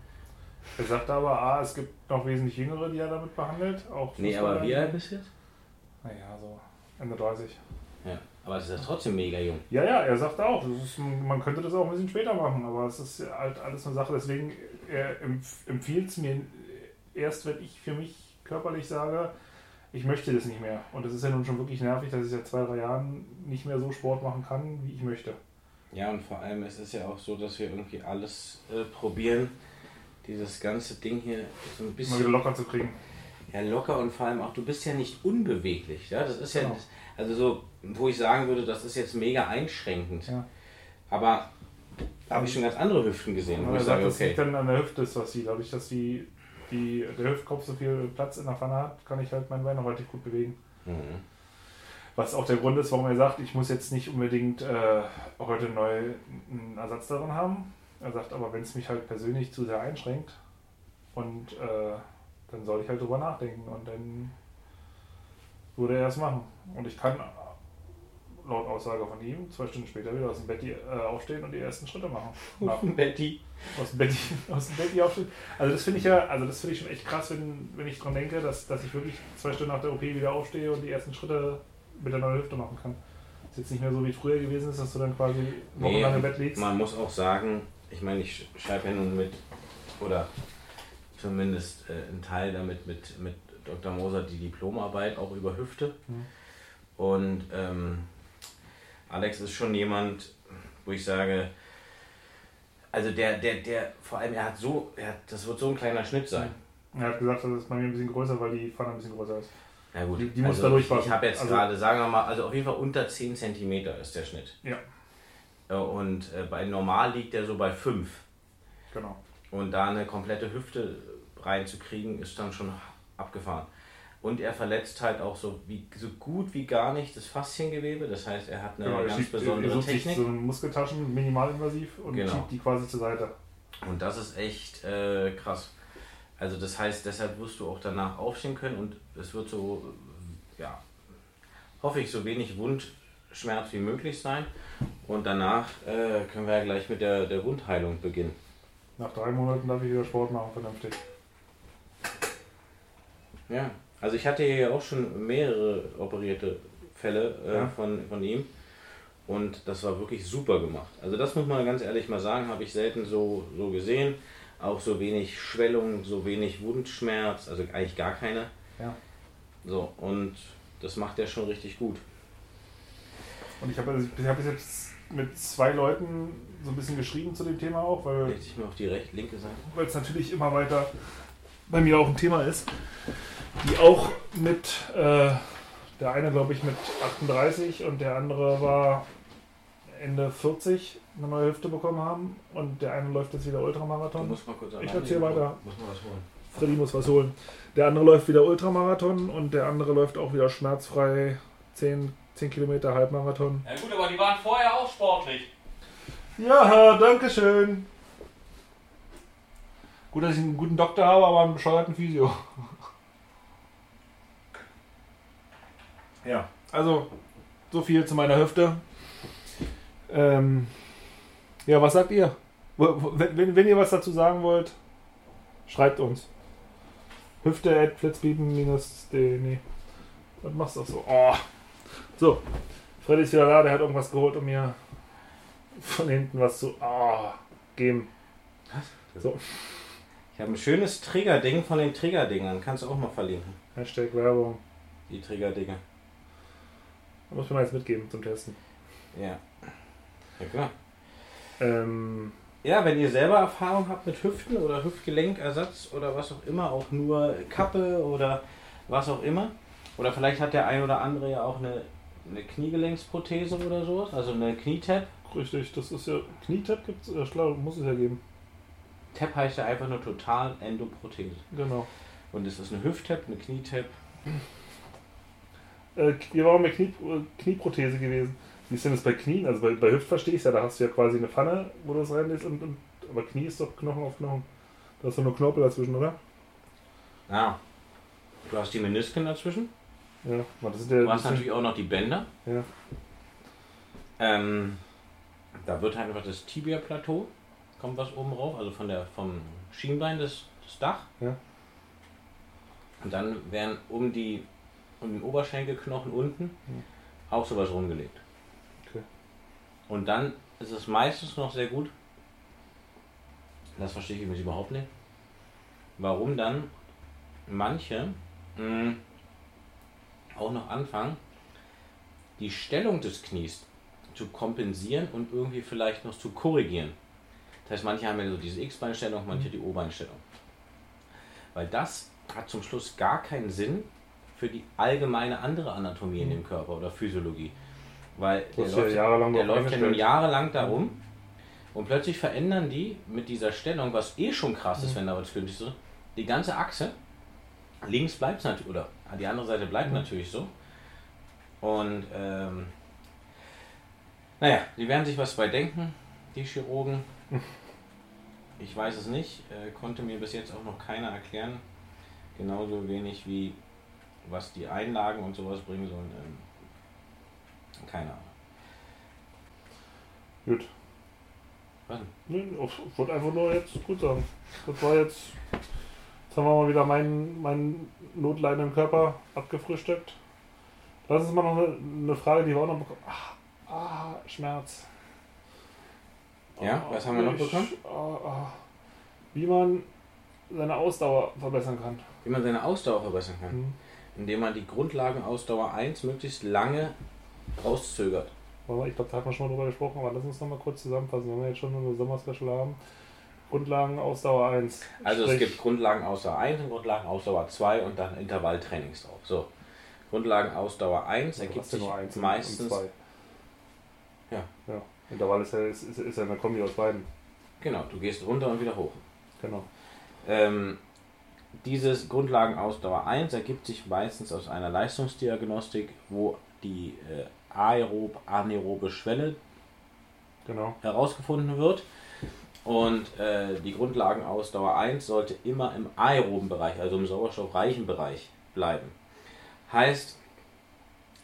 Er sagte aber, ah, es gibt noch wesentlich Jüngere, die er damit behandelt. Auch Nee, aber wie alt bist du jetzt? Naja, so Ende 30. Ja. Aber es ist ja trotzdem mega jung. Ja, ja, er sagte auch, das ist, man könnte das auch ein bisschen später machen, aber es ist ja halt alles eine Sache. Deswegen empf- empfiehlt es mir erst, wenn ich für mich körperlich sage, ich möchte das nicht mehr. Und es ist ja nun schon wirklich nervig, dass ich seit zwei, drei Jahren nicht mehr so Sport machen kann, wie ich möchte. Ja, und vor allem ist es ja auch so, dass wir irgendwie alles äh, probieren, dieses ganze Ding hier so ein Mal wieder bisschen locker zu kriegen. ja, locker und vor allem auch, du bist ja nicht unbeweglich. Ja? Das ist ja, Genau. also so, wo ich sagen würde, das ist jetzt mega einschränkend. Ja. Aber da habe ich schon ganz andere Hüften gesehen, wo ich sagt, sage, das okay. liegt dann an der Hüfte, ist, was sie, dadurch, dass die, die, der Hüftkopf so viel Platz in der Pfanne hat, kann ich halt mein Bein noch relativ gut bewegen. Mhm. Was auch der Grund ist, warum er sagt, ich muss jetzt nicht unbedingt äh, heute neu einen Ersatz darin haben. Er sagt aber, wenn es mich halt persönlich zu sehr einschränkt und äh, dann soll ich halt drüber nachdenken und dann würde er es machen. Und ich kann laut Aussage von ihm zwei Stunden später wieder aus dem Bett äh, aufstehen und die ersten Schritte machen. Nach, Betty. aus dem Bett, aus dem Bett aufstehen. Also das finde ich ja, also das finde ich schon echt krass, wenn, wenn ich dran denke, dass, dass ich wirklich zwei Stunden nach der OP wieder aufstehe und die ersten Schritte mit der neuen Hüfte machen kann. Ist jetzt nicht mehr so wie früher gewesen ist, dass du dann quasi wochenlang im Bett liegst. Man muss auch sagen, ich meine, ich schreibe ja nun mit, oder zumindest äh, ein Teil damit mit, mit Dr. Moser die Diplomarbeit auch über Hüfte. Mhm. Und ähm, Alex ist schon jemand, wo ich sage, also der, der, der, vor allem er hat so, er hat, das wird so ein kleiner Schnitt sein. Er hat gesagt, das ist bei mir ein bisschen größer, weil die Pfanne ein bisschen größer ist. Ja gut, Die- die muss also da ich, durchpassen. ich habe jetzt Also- gerade, sagen wir mal, also auf jeden Fall unter 10 cm ist der Schnitt. Ja. Äh, Und äh, bei normal liegt er so bei 5. Genau. Und da eine komplette Hüfte reinzukriegen, ist dann schon abgefahren. Und er verletzt halt auch so, wie, so gut wie gar nicht das Fasziengewebe. Das heißt, er hat eine genau. Er ganz schiebt, er besondere sich Technik. so Muskeltaschen minimalinvasiv und Genau. schiebt die quasi zur Seite. Und das ist echt äh, krass. Also das heißt, deshalb wirst du auch danach aufstehen können und es wird so, äh, ja, hoffe ich, so wenig Wundschmerz wie möglich sein. Und danach äh, können wir ja gleich mit der, der Wundheilung beginnen. Nach drei Monaten darf ich wieder Sport machen, vernünftig. Ja, also ich hatte hier auch schon mehrere operierte Fälle äh, Ja. von, von ihm und das war wirklich super gemacht. Also das muss man ganz ehrlich mal sagen, habe ich selten so, so gesehen. Auch so wenig Schwellung, so wenig Wundschmerz, also eigentlich gar keine. Ja. So, und das macht er schon richtig gut. Und ich habe also, ich hab bis jetzt mit zwei Leuten so ein bisschen geschrieben zu dem Thema auch, weil Leg dich mal auf die rechte, linke Seite. weil es natürlich immer weiter bei mir auch ein Thema ist, die auch mit, äh, der eine glaube ich mit 38 und der andere war Ende 40 eine neue Hüfte bekommen haben und der eine läuft jetzt wieder Du Ultramarathon. musst mal kurz Ich erzähl weiter. Muss mal was holen. Freddy muss was holen. Der andere läuft wieder Ultramarathon und der andere läuft auch wieder schmerzfrei 10, 10 Kilometer Halbmarathon. Ja gut, aber die waren vorher auch sportlich. Ja, danke schön. Gut, dass ich einen guten Doktor habe, aber einen bescheuerten Physio. Ja, also so viel zu meiner Hüfte. Ähm, ja, was sagt ihr? Wenn, wenn, wenn ihr was dazu sagen wollt, schreibt uns. Hüfte at flitzbieben-de. Nee. Was machst du so? Oh. So, Freddy ist wieder da, der hat irgendwas geholt, um mir von hinten was zu ah, geben. So, Ich habe ein schönes Triggerding von den Triggerdingern. Kannst du auch mal verlinken. Hashtag Werbung. Die Triggerdinger. Da muss man jetzt mitgeben zum Testen. Ja. Ja klar. Ähm, Ja, wenn ihr selber Erfahrung habt mit Hüften oder Hüftgelenkersatz oder was auch immer, auch nur Kappe oder was auch immer. Oder vielleicht hat der ein oder andere ja auch eine, eine Kniegelenksprothese oder sowas, also eine Knietap. richtig, das ist ja. Knietap gibt es, äh, schlau, muss es ja geben. Tap heißt ja einfach nur total Endoprothese. Genau. Und es ist eine Hüfttap, eine Knietap. Äh, wir waren bei Knie, Knieprothese gewesen. Wie ist denn das bei Knien? Also bei, bei Hüft verstehe ich ja, da hast du ja quasi eine Pfanne, wo du es reinlässt und, und Aber Knie ist doch Knochen auf Knochen. Da ist doch nur Knorpel dazwischen, oder? Ja. Du hast die Menisken dazwischen. Ja, das sind ja. Du hast natürlich auch noch die Bänder. ja. Ähm, da wird halt einfach das Tibia-Plateau, kommt was oben rauf, also von der, vom Schienbein das, das Dach. Ja. Und dann werden um, die, um den Oberschenkelknochen unten auch sowas rumgelegt. Okay. Und dann ist es meistens noch sehr gut, das verstehe ich übrigens überhaupt nicht, warum dann manche mh, auch noch anfangen, die Stellung des Knies zu kompensieren und irgendwie vielleicht noch zu korrigieren. Das heißt, manche haben ja so diese X-Beinstellung, manche die O-Beinstellung. Weil das hat zum Schluss gar keinen Sinn für die allgemeine andere Anatomie in dem Körper oder Physiologie. Weil der läuft, jahrelang der läuft ja nun jahrelang darum und plötzlich verändern die mit dieser Stellung, was eh schon krass ist, wenn da was filmt, so, die ganze Achse. Links bleibt es natürlich, oder die andere Seite bleibt natürlich so. Und ähm, naja, die werden sich was bei denken, die Chirurgen. Ich weiß es nicht, äh, konnte mir bis jetzt auch noch keiner erklären. Genauso wenig wie was die Einlagen und sowas bringen sollen. Ähm, keine Ahnung. Gut. Was? Nee, ich wollte einfach nur jetzt gut sagen. Das war jetzt. Jetzt haben wir mal wieder meinen, meinen notleidenden Körper abgefrühstückt. Lass uns mal noch eine, eine Frage, die wir auch noch bekommen. Ah, ah Schmerz. Ja, was haben wir noch bekommen? Ah, ah. Wie man seine Ausdauer verbessern kann. Wie man seine Ausdauer verbessern kann. Hm. Indem man die Grundlagenausdauer 1 möglichst lange rauszögert. Ich glaube, da hat man schon mal drüber gesprochen, aber lass uns noch mal kurz zusammenfassen, wenn wir jetzt schon eine Sommerspecial haben. Grundlagen Ausdauer 1. Also es gibt Grundlagenausdauer 1 und Grundlagenausdauer 2 und dann Intervalltrainings drauf. So. Grundlagenausdauer 1 Du ergibt sich nur eins und- meistens. Und zwei. Ja. ja. Intervall ist ja, ist, ist, ist ja eine Kombi aus beiden. Genau, du gehst runter und wieder hoch. Genau. Ähm, dieses Grundlagenausdauer 1 ergibt sich meistens aus einer Leistungsdiagnostik, wo die äh, aerob-anaerobe Schwelle Genau. herausgefunden wird. Und äh, die Grundlagenausdauer 1 sollte immer im aeroben Bereich, also im sauerstoffreichen Bereich bleiben. Heißt,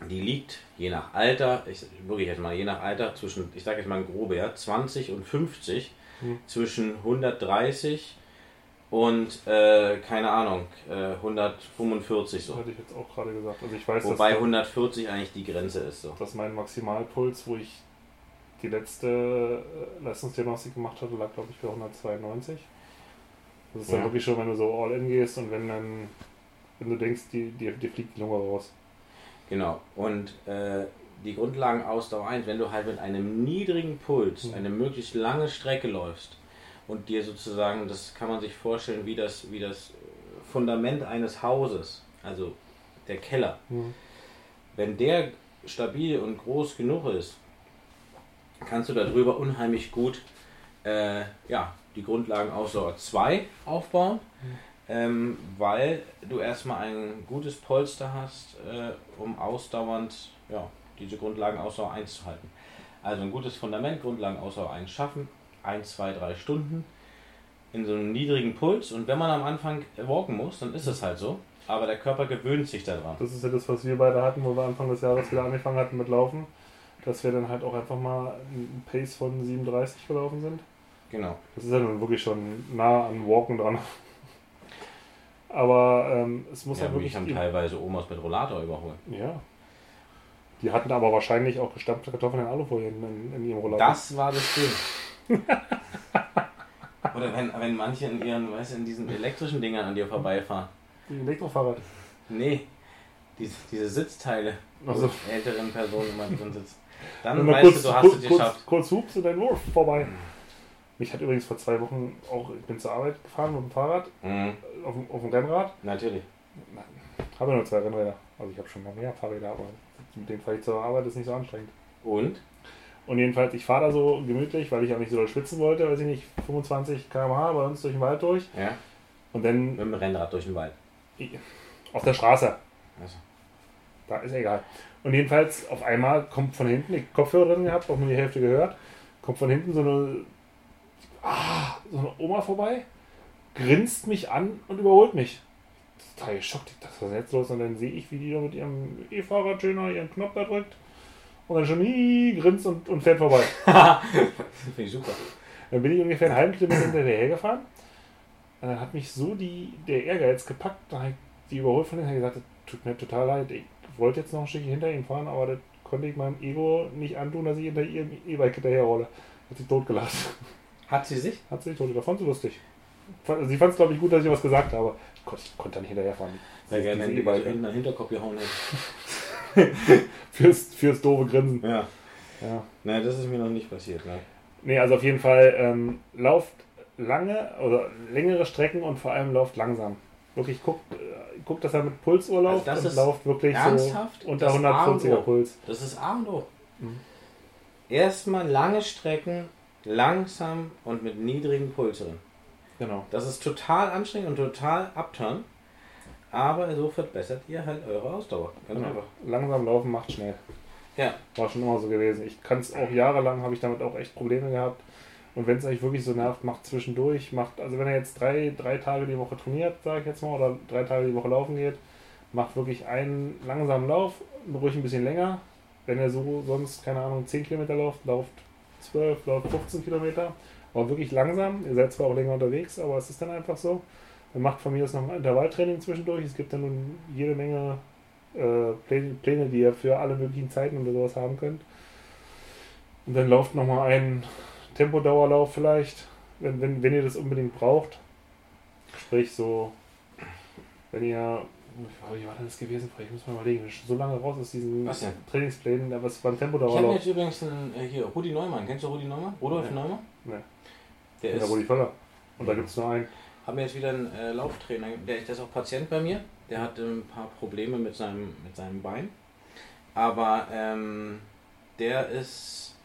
die liegt je nach Alter, ich wirklich jetzt mal je nach Alter zwischen, ich sage jetzt mal ein grobe, ja, 20 und 50, Hm. zwischen 130 und äh, keine Ahnung, äh, 145 Das so. hatte ich jetzt auch gerade gesagt. Also ich weiß, Wobei dass, 140 eigentlich die Grenze ist so. dass mein Maximalpuls, wo ich die letzte äh, Leistungsdiagnostik gemacht hatte, lag glaube ich bei 192. Das ist dann Ja. wirklich schon, wenn du so all in gehst und wenn dann, wenn du denkst, die, die, die fliegt die Lunge raus. Genau. Und äh, die Grundlagenausdauer 1, wenn du halt mit einem niedrigen Puls Mhm. eine möglichst lange Strecke läufst und dir sozusagen, das kann man sich vorstellen, wie das, wie das Fundament eines Hauses, also der Keller, Hm. wenn der stabil und groß genug ist, kannst du darüber unheimlich gut äh, ja, die Grundlagenausdauer 2 aufbauen, ähm, weil du erstmal ein gutes Polster hast, äh, um ausdauernd ja, diese Grundlagenausdauer 1 zu halten. Also ein gutes Fundament, Grundlagenausdauer 1 schaffen, 1, 2, 3 Stunden in so einem niedrigen Puls und wenn man am Anfang walken muss, dann ist es halt so, aber der Körper gewöhnt sich daran. Das ist ja das, was wir beide hatten, wo wir Anfang des Jahres wieder angefangen hatten mit Laufen. Dass wir dann halt auch einfach mal einen Pace von 37 gelaufen sind. Genau. Das ist ja nun wirklich schon nah an Walken dran. Aber ähm, es muss Ja, halt mich wirklich. haben teilweise Omas mit Rollator überholt. ja. Die hatten aber wahrscheinlich auch gestampfte Kartoffeln in Alufolie in, in, in ihrem Rollator. Das war das Ding. Oder wenn, wenn manche in ihren, weißt du, in diesen elektrischen Dingern an dir vorbeifahren. Die Elektrofahrrad. Nee, diese, diese Sitzteile, wo Also. älteren Personen immer drin sitzen. Dann weißt kurz, du, du hast kurz, es kurz, geschafft. kurz hupst und dein Wurf vorbei. Mich hat übrigens vor zwei Wochen auch, ich bin zur Arbeit gefahren mit dem Fahrrad, Mhm, auf, dem- auf dem Rennrad. natürlich. Habe nur zwei Rennräder. Also ich habe schon noch mehr Fahrräder, aber mit denen fahre ich zur Arbeit, ist nicht so anstrengend. Und? Und jedenfalls, ich fahre da so gemütlich, weil ich auch nicht so doll schwitzen wollte, weiß ich nicht, 25 km/h bei uns durch den Wald durch. Ja, Und dann mit dem Rennrad durch den Wald. auf der Straße. Also, Da ist egal. Und jedenfalls, auf einmal kommt von hinten, ich Kopfhörer drin gehabt, auch nur die Hälfte gehört, kommt von hinten so eine ah, so eine Oma vorbei, grinst mich an und überholt mich. Total geschockt. Ich dachte, was ist jetzt los? Und dann sehe ich, wie die da mit ihrem E-Fahrrad schöner ihren Knopf da drückt. Und dann schon ii, grinst und, und fährt vorbei. Finde ich super. Dann bin ich ungefähr einen halben Kilometer hinterher gefahren. Und dann hat mich so die, der Ehrgeiz gepackt. Da habe ich die überholt von denen und gesagt, tut mir total leid. Ich wollte jetzt noch ein Stückchen hinter ihm fahren, aber das konnte ich meinem Ego nicht antun, dass ich hinter ihrem E-Bike hinterherrolle. Hat sich totgelacht. Hat sie sich? Hat sich totgelacht. Fand sie lustig. Sie fand es, glaube ich, gut, dass ich was gesagt habe. Ich konnte da nicht hinterherfahren. Sehr gerne in E-Bike. den Hinterkopf gehauen hätte. Fürs, fürs doofe Grinsen. Ja. Ja. Nein, das ist mir noch nicht passiert. Ne? Nee, also auf jeden Fall ähm, lauft lange oder längere Strecken und vor allem lauft langsam. Wirklich guckt, äh, guckt dass er mit Pulsuhr läuft Also das und lauft wirklich ernsthaft so unter das 140er A und O. Puls. Das ist A und O. Mhm. Erstmal lange Strecken, langsam und mit niedrigen Pulsen. Genau. Das ist total anstrengend und total abturn. Aber so verbessert ihr halt eure Ausdauer. Ganz genau. einfach. Langsam laufen macht schnell. Ja. War schon immer so gewesen. Ich kann es auch jahrelang, habe ich damit auch echt Probleme gehabt. Und wenn es euch wirklich so nervt, macht zwischendurch, macht, also wenn er jetzt drei, drei Tage die Woche trainiert, sage ich jetzt mal, oder drei Tage die Woche laufen geht, macht wirklich einen langsamen Lauf, ruhig ein bisschen länger. Wenn er so sonst, keine Ahnung, 10 Kilometer läuft, lauft 12, läuft 15 Kilometer. Aber wirklich langsam. Ihr seid zwar auch länger unterwegs, aber es ist dann einfach so. Dann macht von mir das noch ein Intervalltraining zwischendurch. Es gibt dann nun jede Menge äh, Pläne, Pläne, die ihr für alle möglichen Zeiten oder sowas haben könnt. Und dann lauft nochmal ein Tempodauerlauf vielleicht, wenn, wenn, wenn ihr das unbedingt braucht. Sprich so, wenn ihr, wie war denn das gewesen? Ich muss mal überlegen, so lange raus aus diesen Was denn? Trainingsplänen, aber es war ein Ich habe Tempodauerlauf. jetzt übrigens einen, äh, hier Rudi Neumann. Kennst du Rudi Neumann? Rudolf Nee. Neumann? Nee. Der Ja, ist, Rudi Völler. Und da gibt es nur einen. haben wir jetzt wieder einen äh, Lauftrainer. Der, der ist auch Patient bei mir. Der hat ein paar Probleme mit seinem, mit seinem Bein. Aber ähm, der ist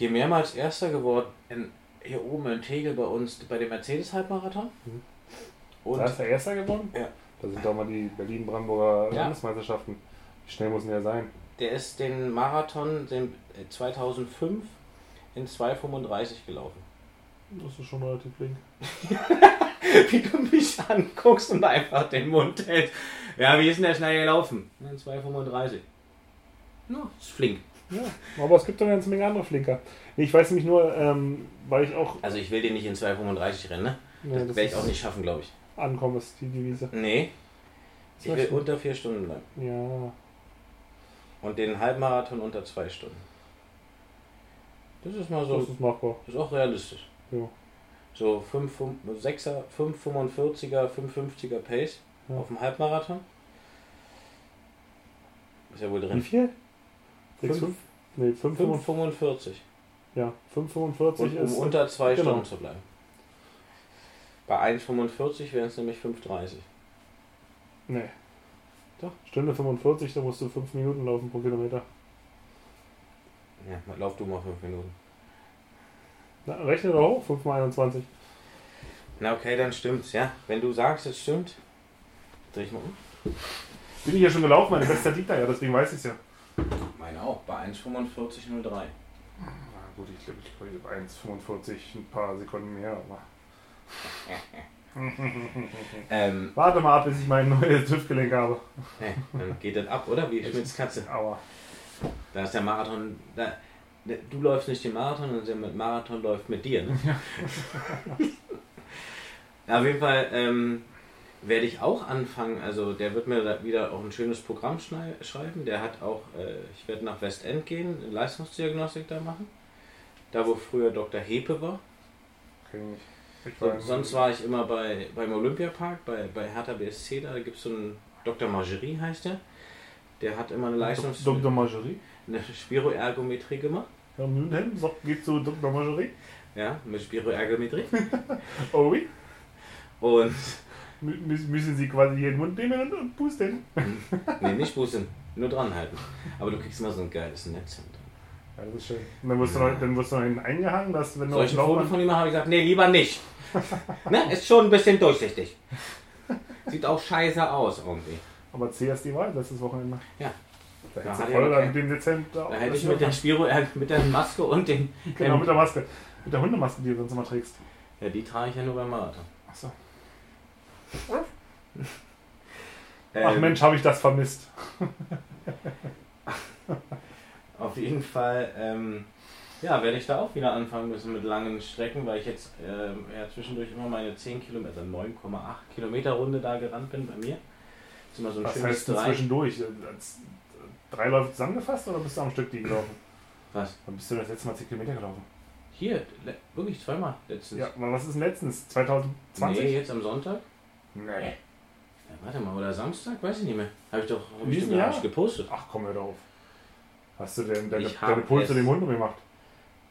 hier mehrmals Erster geworden. In, hier oben in Tegel bei uns bei dem Mercedes-Halbmarathon. Mhm. Und da ist der Erster geworden? Ja. Da sind doch mal die Berlin-Brandenburger Ja. Landesmeisterschaften. Wie schnell muss denn der sein? der ist den Marathon den, äh, 2005 in 2,35 gelaufen. Das ist schon relativ flink. Wie du mich anguckst und einfach den Mund hältst. Ja, wie ist denn der schnell gelaufen? In 2,35. No, ist flink. Ja, aber es gibt doch eine ganze Menge andere Flinker. Ich weiß nämlich nur, ähm, weil ich auch. Also ich will den nicht in 2,35 rennen, ne? Nee, Das das werde ich auch nicht schaffen, glaube ich. Ankommen ist die Devise. Nee. Ich will du? unter vier Stunden bleiben. Ja. Und den Halbmarathon unter zwei Stunden. Das ist mal so. Das ist machbar. Das ist auch realistisch. Ja. So 5, 6er, 5,45er, 5,50er Pace Ja. auf dem Halbmarathon. Ist ja wohl Wie drin. viel? 6, Fünf. 5? Nee, 5, 5, 5,45. ja, 5,45 Und um ist. unter zwei genau. Stunden zu bleiben. Bei 1,45 wären es nämlich 5,30. Nee. Doch. Stunde 45, da musst du 5 Minuten laufen pro Kilometer. Ja, lauf du mal 5 Minuten. Na, rechne doch hoch, 5 mal 21. Na okay, dann stimmt's, ja. Wenn du sagst, es stimmt, dreh ich mal um. Bin ich ja schon gelaufen, meine beste liegt da ja, deswegen weiß ich es ja. Meine auch, bei 1,45,03. Na gut, ich glaube, ich glaube, 1,45, ein paar Sekunden mehr. Aber Ähm, Warte mal ab, bis ich mein neues Hüftgelenk habe. dann geht das ab, oder? Wie Schmitz Katze. Aber Da ist der Marathon. Da, der- du läufst nicht den Marathon, sondern der Marathon läuft mit dir. Ne? Auf jeden Fall ähm, werde ich auch anfangen. Also, der wird mir da wieder auch ein schönes Programm schreiben. Der hat auch, äh, ich werde nach Westend gehen, eine Leistungsdiagnostik da machen. Da, wo früher Dr. Hepe war. kenn ich. War sonst war ich immer bei, beim Olympiapark, bei, bei Hertha BSC. Da gibt es so einen Dr. Margerie, heißt der. Der hat immer eine Leistungs Dr. Margerie. eine Spiroergometrie gemacht. Herr Mühlenhelm sagt, geht zu Dr. Margerie. Ja, mit Spiroergometrie. Oh, oui. Und, müssen Sie quasi hier den Mund nehmen und, und pusten. nee, nicht Bußen, nur dran halten. Aber du kriegst immer so ein geiles Netz hinten. Ja, das ist schön. Und dann wirst du noch, dann wirst du noch hinten eingehangen, dass wenn du dem Laufband- von ihm? Habe ich gesagt, nee, lieber nicht. ne? Ist schon ein bisschen durchsichtig. Sieht auch scheiße aus irgendwie. Aber CSD war letztes Wochenende. Ja. Da Da ich voll kein- den Dezent Da hätte ich mit der Spiro, äh, mit der Maske und den, Genau, mit der Maske. Mit der Hundemaske, die du sonst immer trägst. Ja, die trage ich ja nur beim Marathon. Achso. Ähm, Ach Mensch, habe ich das vermisst. Auf jeden Fall, ähm, ja, werde ich da auch wieder anfangen müssen mit langen Strecken, weil ich jetzt ähm, ja, zwischendurch immer meine 10 Kilometer, 9,8 Kilometer Runde da gerannt bin bei mir. Das ist immer so ein Was schönes heißt denn Drei. zwischendurch? Als drei Läufe zusammengefasst oder bist du am Stück die gelaufen? Was? Wann bist du das letzte Mal 10 Kilometer gelaufen? Hier, wirklich zweimal letztens. Ja, aber was ist denn letztens? 2020? Nee, jetzt am Sonntag? Nee. Ja, warte mal, oder Samstag? Weiß ich nicht mehr. Habe ich doch hab ich doch gar nicht gepostet. Ach komm, hör doch auf. Hast du denn deine, Ich hab deine Puls es. in dem Hund gemacht?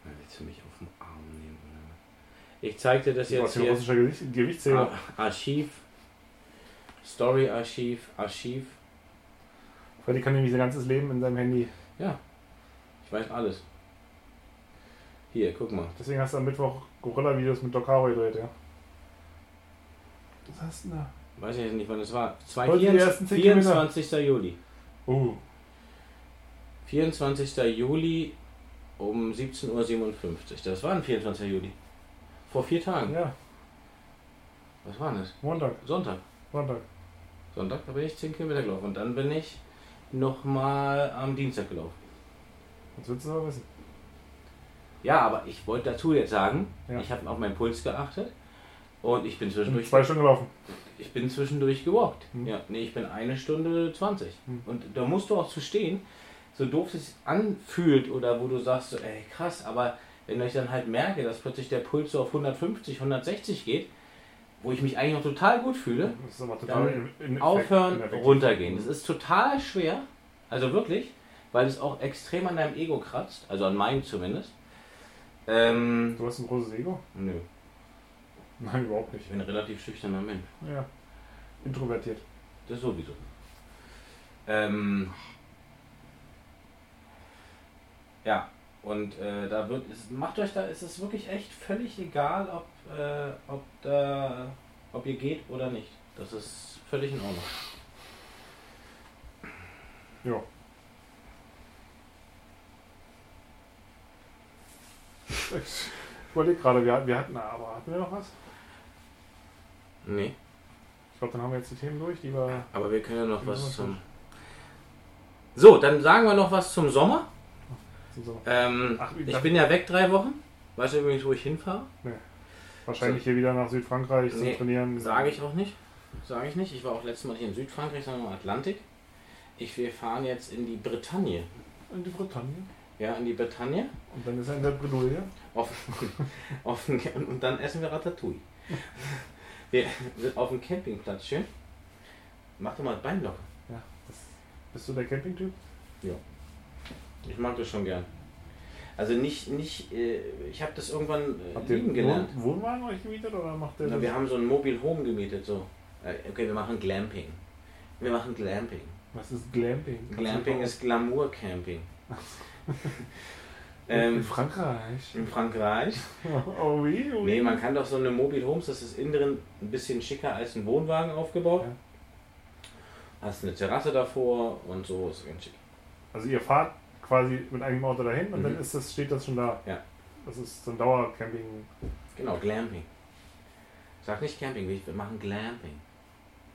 Na, Willst du mich auf den Arm nehmen? Oder? Ich zeig dir das jetzt ist hier. russischer Gewicht, Gewichtszähler. Ar- Archiv. Story-Archiv. Archiv. Freddy kann nämlich sein ganzes Leben in seinem Handy. Ich weiß alles. Hier, guck mal. Deswegen hast du am Mittwoch Gorilla-Videos mit Doc gedreht, ja? Was hast du denn da? Weiß ich jetzt nicht, wann es war. Zwei, Heute die 24, ersten 10 Kilometer. 24. Juli. Uh, 24. Juli um 17.57 Uhr. Das war ein 24. Juli. Vor vier Tagen. ja, Was war das? Montag, Sonntag. Sonntag. Sonntag, da bin ich 10 Kilometer gelaufen. Und dann bin ich nochmal am Dienstag gelaufen. Jetzt willst du aber wissen. Ja, aber ich wollte dazu jetzt sagen, Ja. ich habe auf meinen Puls geachtet. Und ich bin zwischendurch zwei Stunden gelaufen. Ich bin zwischendurch gewalkt. Hm. Ja, nee, ich bin eine Stunde 20. Hm. Und da musst du auch zu stehen, so doof es sich anfühlt oder wo du sagst, so, ey krass, aber wenn ich dann halt merke, dass plötzlich der Puls so auf 150, 160 geht, wo ich mich eigentlich noch total gut fühle, total Dann in, in aufhören, ineffektiv. runtergehen. Das ist total schwer, also wirklich, weil es auch extrem an deinem Ego kratzt, also an meinem zumindest. Ähm, Du hast ein großes Ego? nö, Nein, überhaupt nicht. ich bin ein relativ schüchterner Mensch. Ja. Introvertiert. Das sowieso. Ähm, ja, und äh, da wird, es, macht euch da, ist es wirklich echt völlig egal, ob, äh, ob, da, ob ihr geht oder nicht. Das ist völlig in Ordnung. Ja. Ich überlege gerade, wir, wir hatten, aber hatten wir noch was? Nee, Ich glaube, dann haben wir jetzt die Themen durch, die wir. aber wir können ja noch was zum. So, dann sagen wir noch was zum Sommer. So, Ähm, Ach, ich bin ja weg drei Wochen. Weißt du übrigens, wo ich hinfahre? wahrscheinlich hier wieder nach Südfrankreich Nee, zu trainieren. Sage ich auch nicht. Sage ich nicht. Ich war auch letztes Mal hier in Südfrankreich, sondern im Atlantik. Ich, wir fahren jetzt in die Bretagne. In die Bretagne. Ja, in die Bretagne. Und dann ist er in der Bredouille. Den, und und dann essen wir Ratatouille. Wir sind auf dem Campingplatz schön. Mach doch mal das Bein locker. Ja. Das, bist du der Campingtyp? Ich mag das schon gern. Also nicht, nicht äh, ich habe das irgendwann äh, Habt ihr lieben gelernt. Wohn Wohnwagen euch gemietet oder macht Na, das? wir haben so ein Mobile Home gemietet. So. Äh, Okay, wir machen Glamping. Wir machen Glamping. Was ist Glamping? Glamping ist Glamour Camping. in ähm, Frankreich. in Frankreich. Oh wie? Oh, Nee, man kann doch so eine Mobile Homes, das ist innen drin ein bisschen schicker als ein Wohnwagen aufgebaut. Ja. Hast eine Terrasse davor und so ist ganz schick. Also ihr fahrt quasi mit einem Auto dahin und Mhm. dann ist das, steht das schon da. Ja. Das ist so ein Dauercamping. Genau, Glamping. Sag nicht Camping, wir machen Glamping.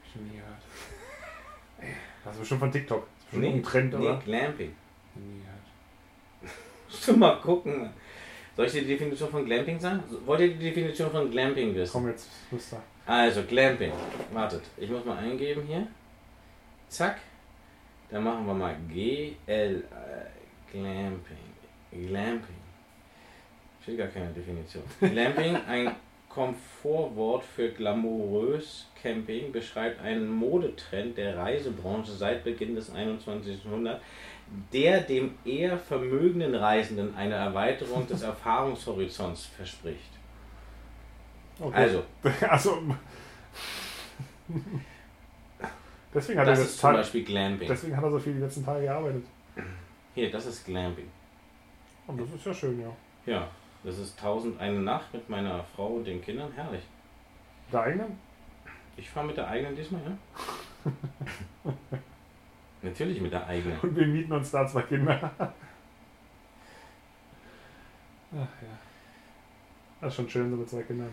Ich schon nie gehört. Das ist bestimmt von TikTok. Das ist bestimmt Nee, ein Trend, nee, oder? Glamping. Nie gehört. Musst du mal gucken. Soll ich die Definition von Glamping sagen? Wollt ihr die Definition von Glamping wissen? Komm jetzt, Muster. Also, Glamping. Wartet, ich muss mal eingeben hier. Zack. Dann machen wir mal GL. Äh, Glamping. Glamping. Steht gar keine Definition. Glamping, ein Komfortwort für glamourös Camping, beschreibt einen Modetrend der Reisebranche seit Beginn des 21. Jahrhunderts, der dem eher vermögenden Reisenden eine Erweiterung des Erfahrungshorizonts verspricht. Okay. Also, also. deswegen hat, er das jetzt ist zum Tag, Beispiel Glamping. deswegen hat er so viel die letzten Tage gearbeitet. Hier, das ist Glamping. Und das ist ja schön, ja. Ja, das ist 1001 Nacht mit meiner Frau und den Kindern. Herrlich. Der eigenen? Ich fahre mit der eigenen diesmal, ja? Natürlich mit der eigenen. Und wir mieten uns da zwei Kinder. Ach ja. Das ist schon schön so mit zwei Kindern.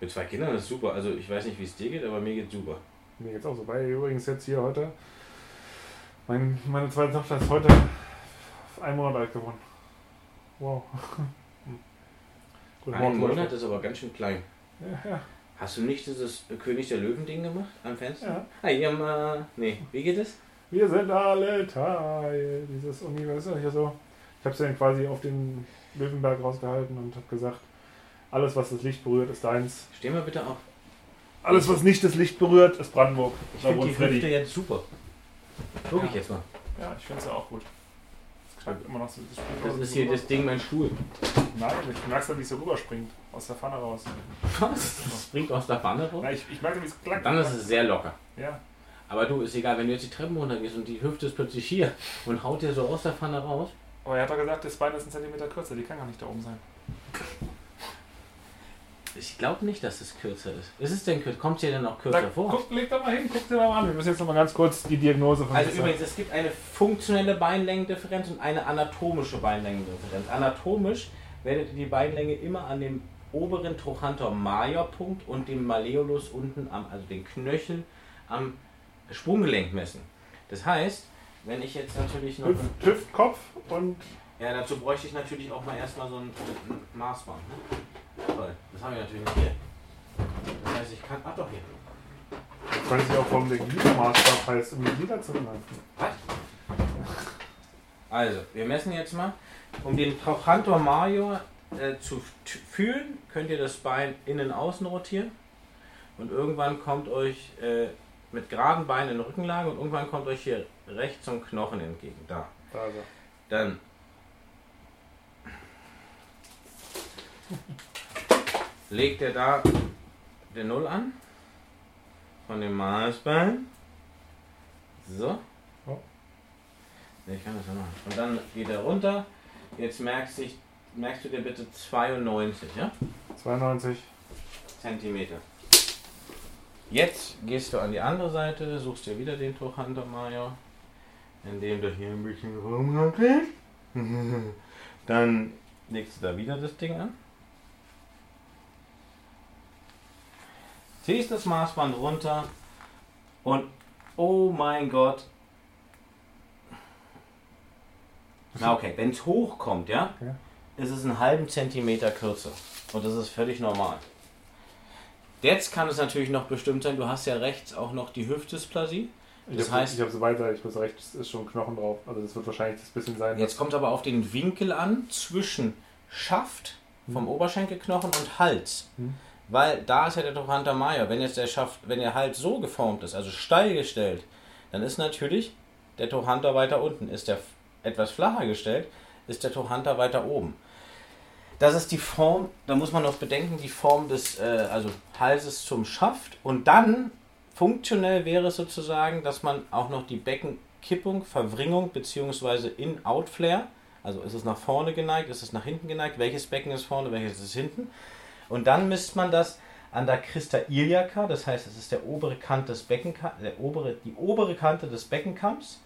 Mit zwei Kindern ist super. Also ich weiß nicht, wie es dir geht, aber mir geht super. Mir geht's auch so. Weil übrigens jetzt hier heute, mein, meine zweite Tochter ist heute ein Monat alt geworden. Wow. Guten Ein. Monat ist aber ganz schön klein. Ja, ja. Hast du nicht dieses König der Löwen-Ding gemacht am Fenster? ja. Hi, ja. Nee, wie geht es? Wir sind alle Teil dieses Universums. Hier so. Ich habe sie dann quasi auf den Löwenberg rausgehalten und habe gesagt, alles was das Licht berührt, ist deins. Steh mal bitte auf. Alles was nicht das Licht berührt, ist Brandenburg. Ich finde die. Hüfte jetzt super. Guck ich Ja. jetzt mal. Ja, ich finde es ja auch gut. Es knallt immer noch so. Das, Das ist hier das Ding, mein Stuhl. Nein, ich merke es, wie es so rüberspringt. Aus der Pfanne raus. Was? Das springt aus der Pfanne raus? Na, ich, ich merke, wie es klackt. Dann ist es sehr locker. Ja. Aber du, ist egal, wenn du jetzt die Treppen runtergehst und die Hüfte ist plötzlich hier und haut dir so aus der Pfanne raus. Aber er hat doch gesagt, das Bein ist ein Zentimeter kürzer. Die kann gar nicht da oben sein. Ich glaube nicht, dass es kürzer ist. Ist es denn kürzer? Kommt es dir denn auch kürzer Da, vor? guck, leg da mal hin, guck dir da mal an. Wir müssen jetzt noch mal ganz kurz die Diagnose von Also übrigens, es gibt eine funktionelle Beinlängendifferenz und eine anatomische Beinlängendifferenz. Anatomisch werdet ihr die Beinlänge immer an dem oberen Trochanter Major Punkt und dem Malleolus unten am, also den Knöchel am Sprunggelenk messen. Das heißt, wenn ich jetzt natürlich noch. Hüft, Hüftkopf und Ja, dazu bräuchte ich natürlich auch mal erstmal so ein, Maßband. Ne? Toll, das habe ich natürlich nicht hier. Das heißt, ich kann. Ach doch, hier. ich weiß nicht auch, der Gliedermaßstab heißt, um die Glieder zu nennen. Was? Also, wir messen jetzt mal. Um den Trochanter Major äh, zu fühlen, könnt ihr das Bein innen außen rotieren. Und irgendwann kommt euch äh, mit geraden Beinen in Rückenlage und irgendwann kommt euch hier rechts zum Knochen entgegen. Da. Er. Dann. Legt er da den Null an. Von dem Maßbein. So. Ja. Ne, Ich kann das ja machen. Und dann geht er runter. Jetzt merkst, dich, merkst du dir bitte 92, ja? 92. Zentimeter. Jetzt gehst du an die andere Seite, suchst dir wieder den Trochanter Major, indem du hier ein bisschen rumhackst. Dann legst du da wieder das Ding an. Ziehst das Maßband runter und oh mein Gott. Na okay, wenn es hochkommt, ja, Ja. ist es einen halben Zentimeter kürzer. Und das ist völlig normal. Jetzt kann es natürlich noch bestimmt sein, du hast ja rechts auch noch die Hüftdysplasie. Ich Das hab- heißt- ich habe so weiter, ich muss rechts, ist schon Knochen drauf. Also das wird wahrscheinlich das bisschen sein. Jetzt kommt aber auf den Winkel an zwischen Schaft vom Hm. Oberschenkelknochen und Hals. Hm. Weil da ist ja der Trochanter Major. Wenn jetzt der Schaft, wenn der Hals so geformt ist, also steil gestellt, dann ist natürlich der Trochanter weiter unten. Ist der etwas flacher gestellt, ist der Trochanter weiter oben. Das ist die Form, da muss man noch bedenken, die Form des äh, also Halses zum Schaft. Und dann funktionell wäre es sozusagen, dass man auch noch die Beckenkippung, Verwringung bzw. In-Out-Flare, also ist es nach vorne geneigt, ist es nach hinten geneigt, welches Becken ist vorne, welches ist hinten. Und dann misst man das an der Christa iliaca, das heißt, es ist der obere Kant des Beckenka der obere, die obere Kante des Beckenkamms,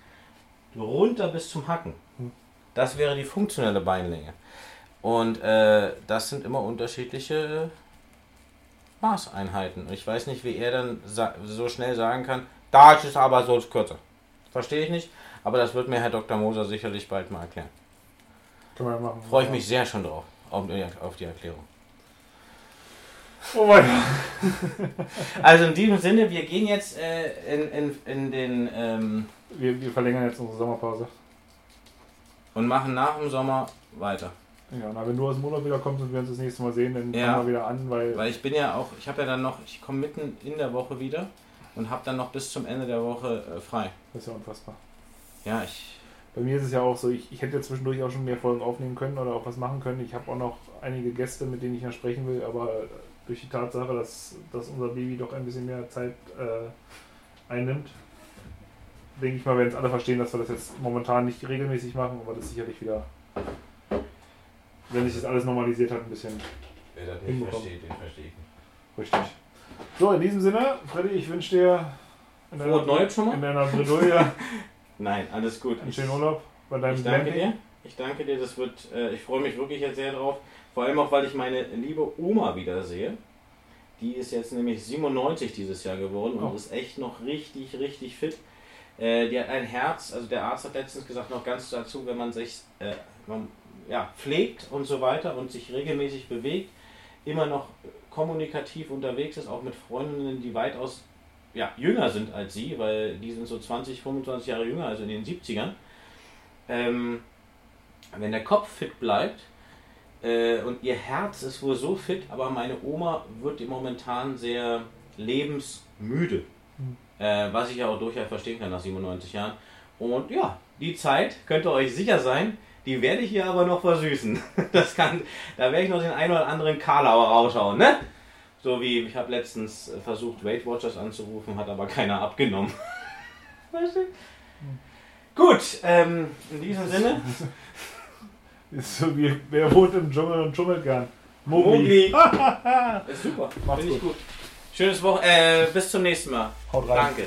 runter bis zum Hacken. Hm. Das wäre die funktionelle Beinlänge. Und äh, das sind immer unterschiedliche Maßeinheiten. Und ich weiß nicht, wie er dann so schnell sagen kann, da ist es aber so kürzer. Verstehe ich nicht, aber das wird mir Herr Dr. Moser sicherlich bald mal erklären. Können wir machen. Freue ich mich sehr schon drauf, auf die, auf die Erklärung. Oh mein Also in diesem Sinne, wir gehen jetzt äh, in, in, in den ähm, wir, wir verlängern jetzt unsere Sommerpause. und machen nach dem Sommer weiter. Ja, na, wenn du aus dem Urlaub wieder kommst und wir uns das nächste Mal sehen, dann Ja. fangen wir wieder an, weil, Weil ich bin ja auch, ich habe ja dann noch, ich komme mitten in der Woche wieder und habe dann noch bis zum Ende der Woche äh, frei. das ist ja unfassbar. Ja, ich. Bei mir ist es ja auch so, ich, ich hätte ja zwischendurch auch schon mehr Folgen aufnehmen können oder auch was machen können. Ich habe auch noch einige Gäste, mit denen ich noch sprechen will, aber durch die Tatsache, dass, dass unser Baby doch ein bisschen mehr Zeit äh, einnimmt, denke ich mal, werden es alle verstehen, dass wir das jetzt momentan nicht regelmäßig machen, aber das sicherlich wieder, wenn sich das alles normalisiert hat, ein bisschen Wer das nicht Hinbekommen. versteht, den verstehe ich nicht. richtig. So, in diesem Sinne, Freddy, ich wünsche dir in Frohes Neues schon mal? in deiner Bredouille Nein, alles gut. einen schönen Urlaub bei deinem Ich danke dir. Ich danke dir, das wird, äh, ich freue mich wirklich jetzt sehr drauf. Vor allem auch, weil ich meine liebe Oma wieder sehe. Die ist jetzt nämlich 97 dieses Jahr geworden und Oh. ist echt noch richtig, richtig fit. Äh, die hat ein Herz, also der Arzt hat letztens gesagt, noch ganz dazu, wenn man sich äh, man, ja, pflegt und so weiter und sich regelmäßig bewegt, immer noch kommunikativ unterwegs ist, auch mit Freundinnen, die weitaus ja, jünger sind als sie, weil die sind so 20, 25 Jahre jünger, also in den 70ern. Ähm, wenn der Kopf fit bleibt äh, und ihr Herz ist wohl so fit, aber meine Oma wird momentan sehr lebensmüde. Äh, was ich ja auch durchaus verstehen kann nach 97 Jahren. Und ja, die Zeit, könnt ihr euch sicher sein, die werde ich hier aber noch versüßen. Das kann, da werde ich noch den einen oder anderen Karlauer raushauen, ne? So wie, ich habe letztens äh, versucht, Weight Watchers anzurufen, hat aber keiner abgenommen. Weißt du? Gut, ähm, in diesem Sinne, Ist so wie, wer wohnt im Dschungel und schummelt gern? Mogli. Ist super, Macht's finde ich gut. gut. Schönes Woche, äh, bis zum nächsten Mal. Haut rein. Danke.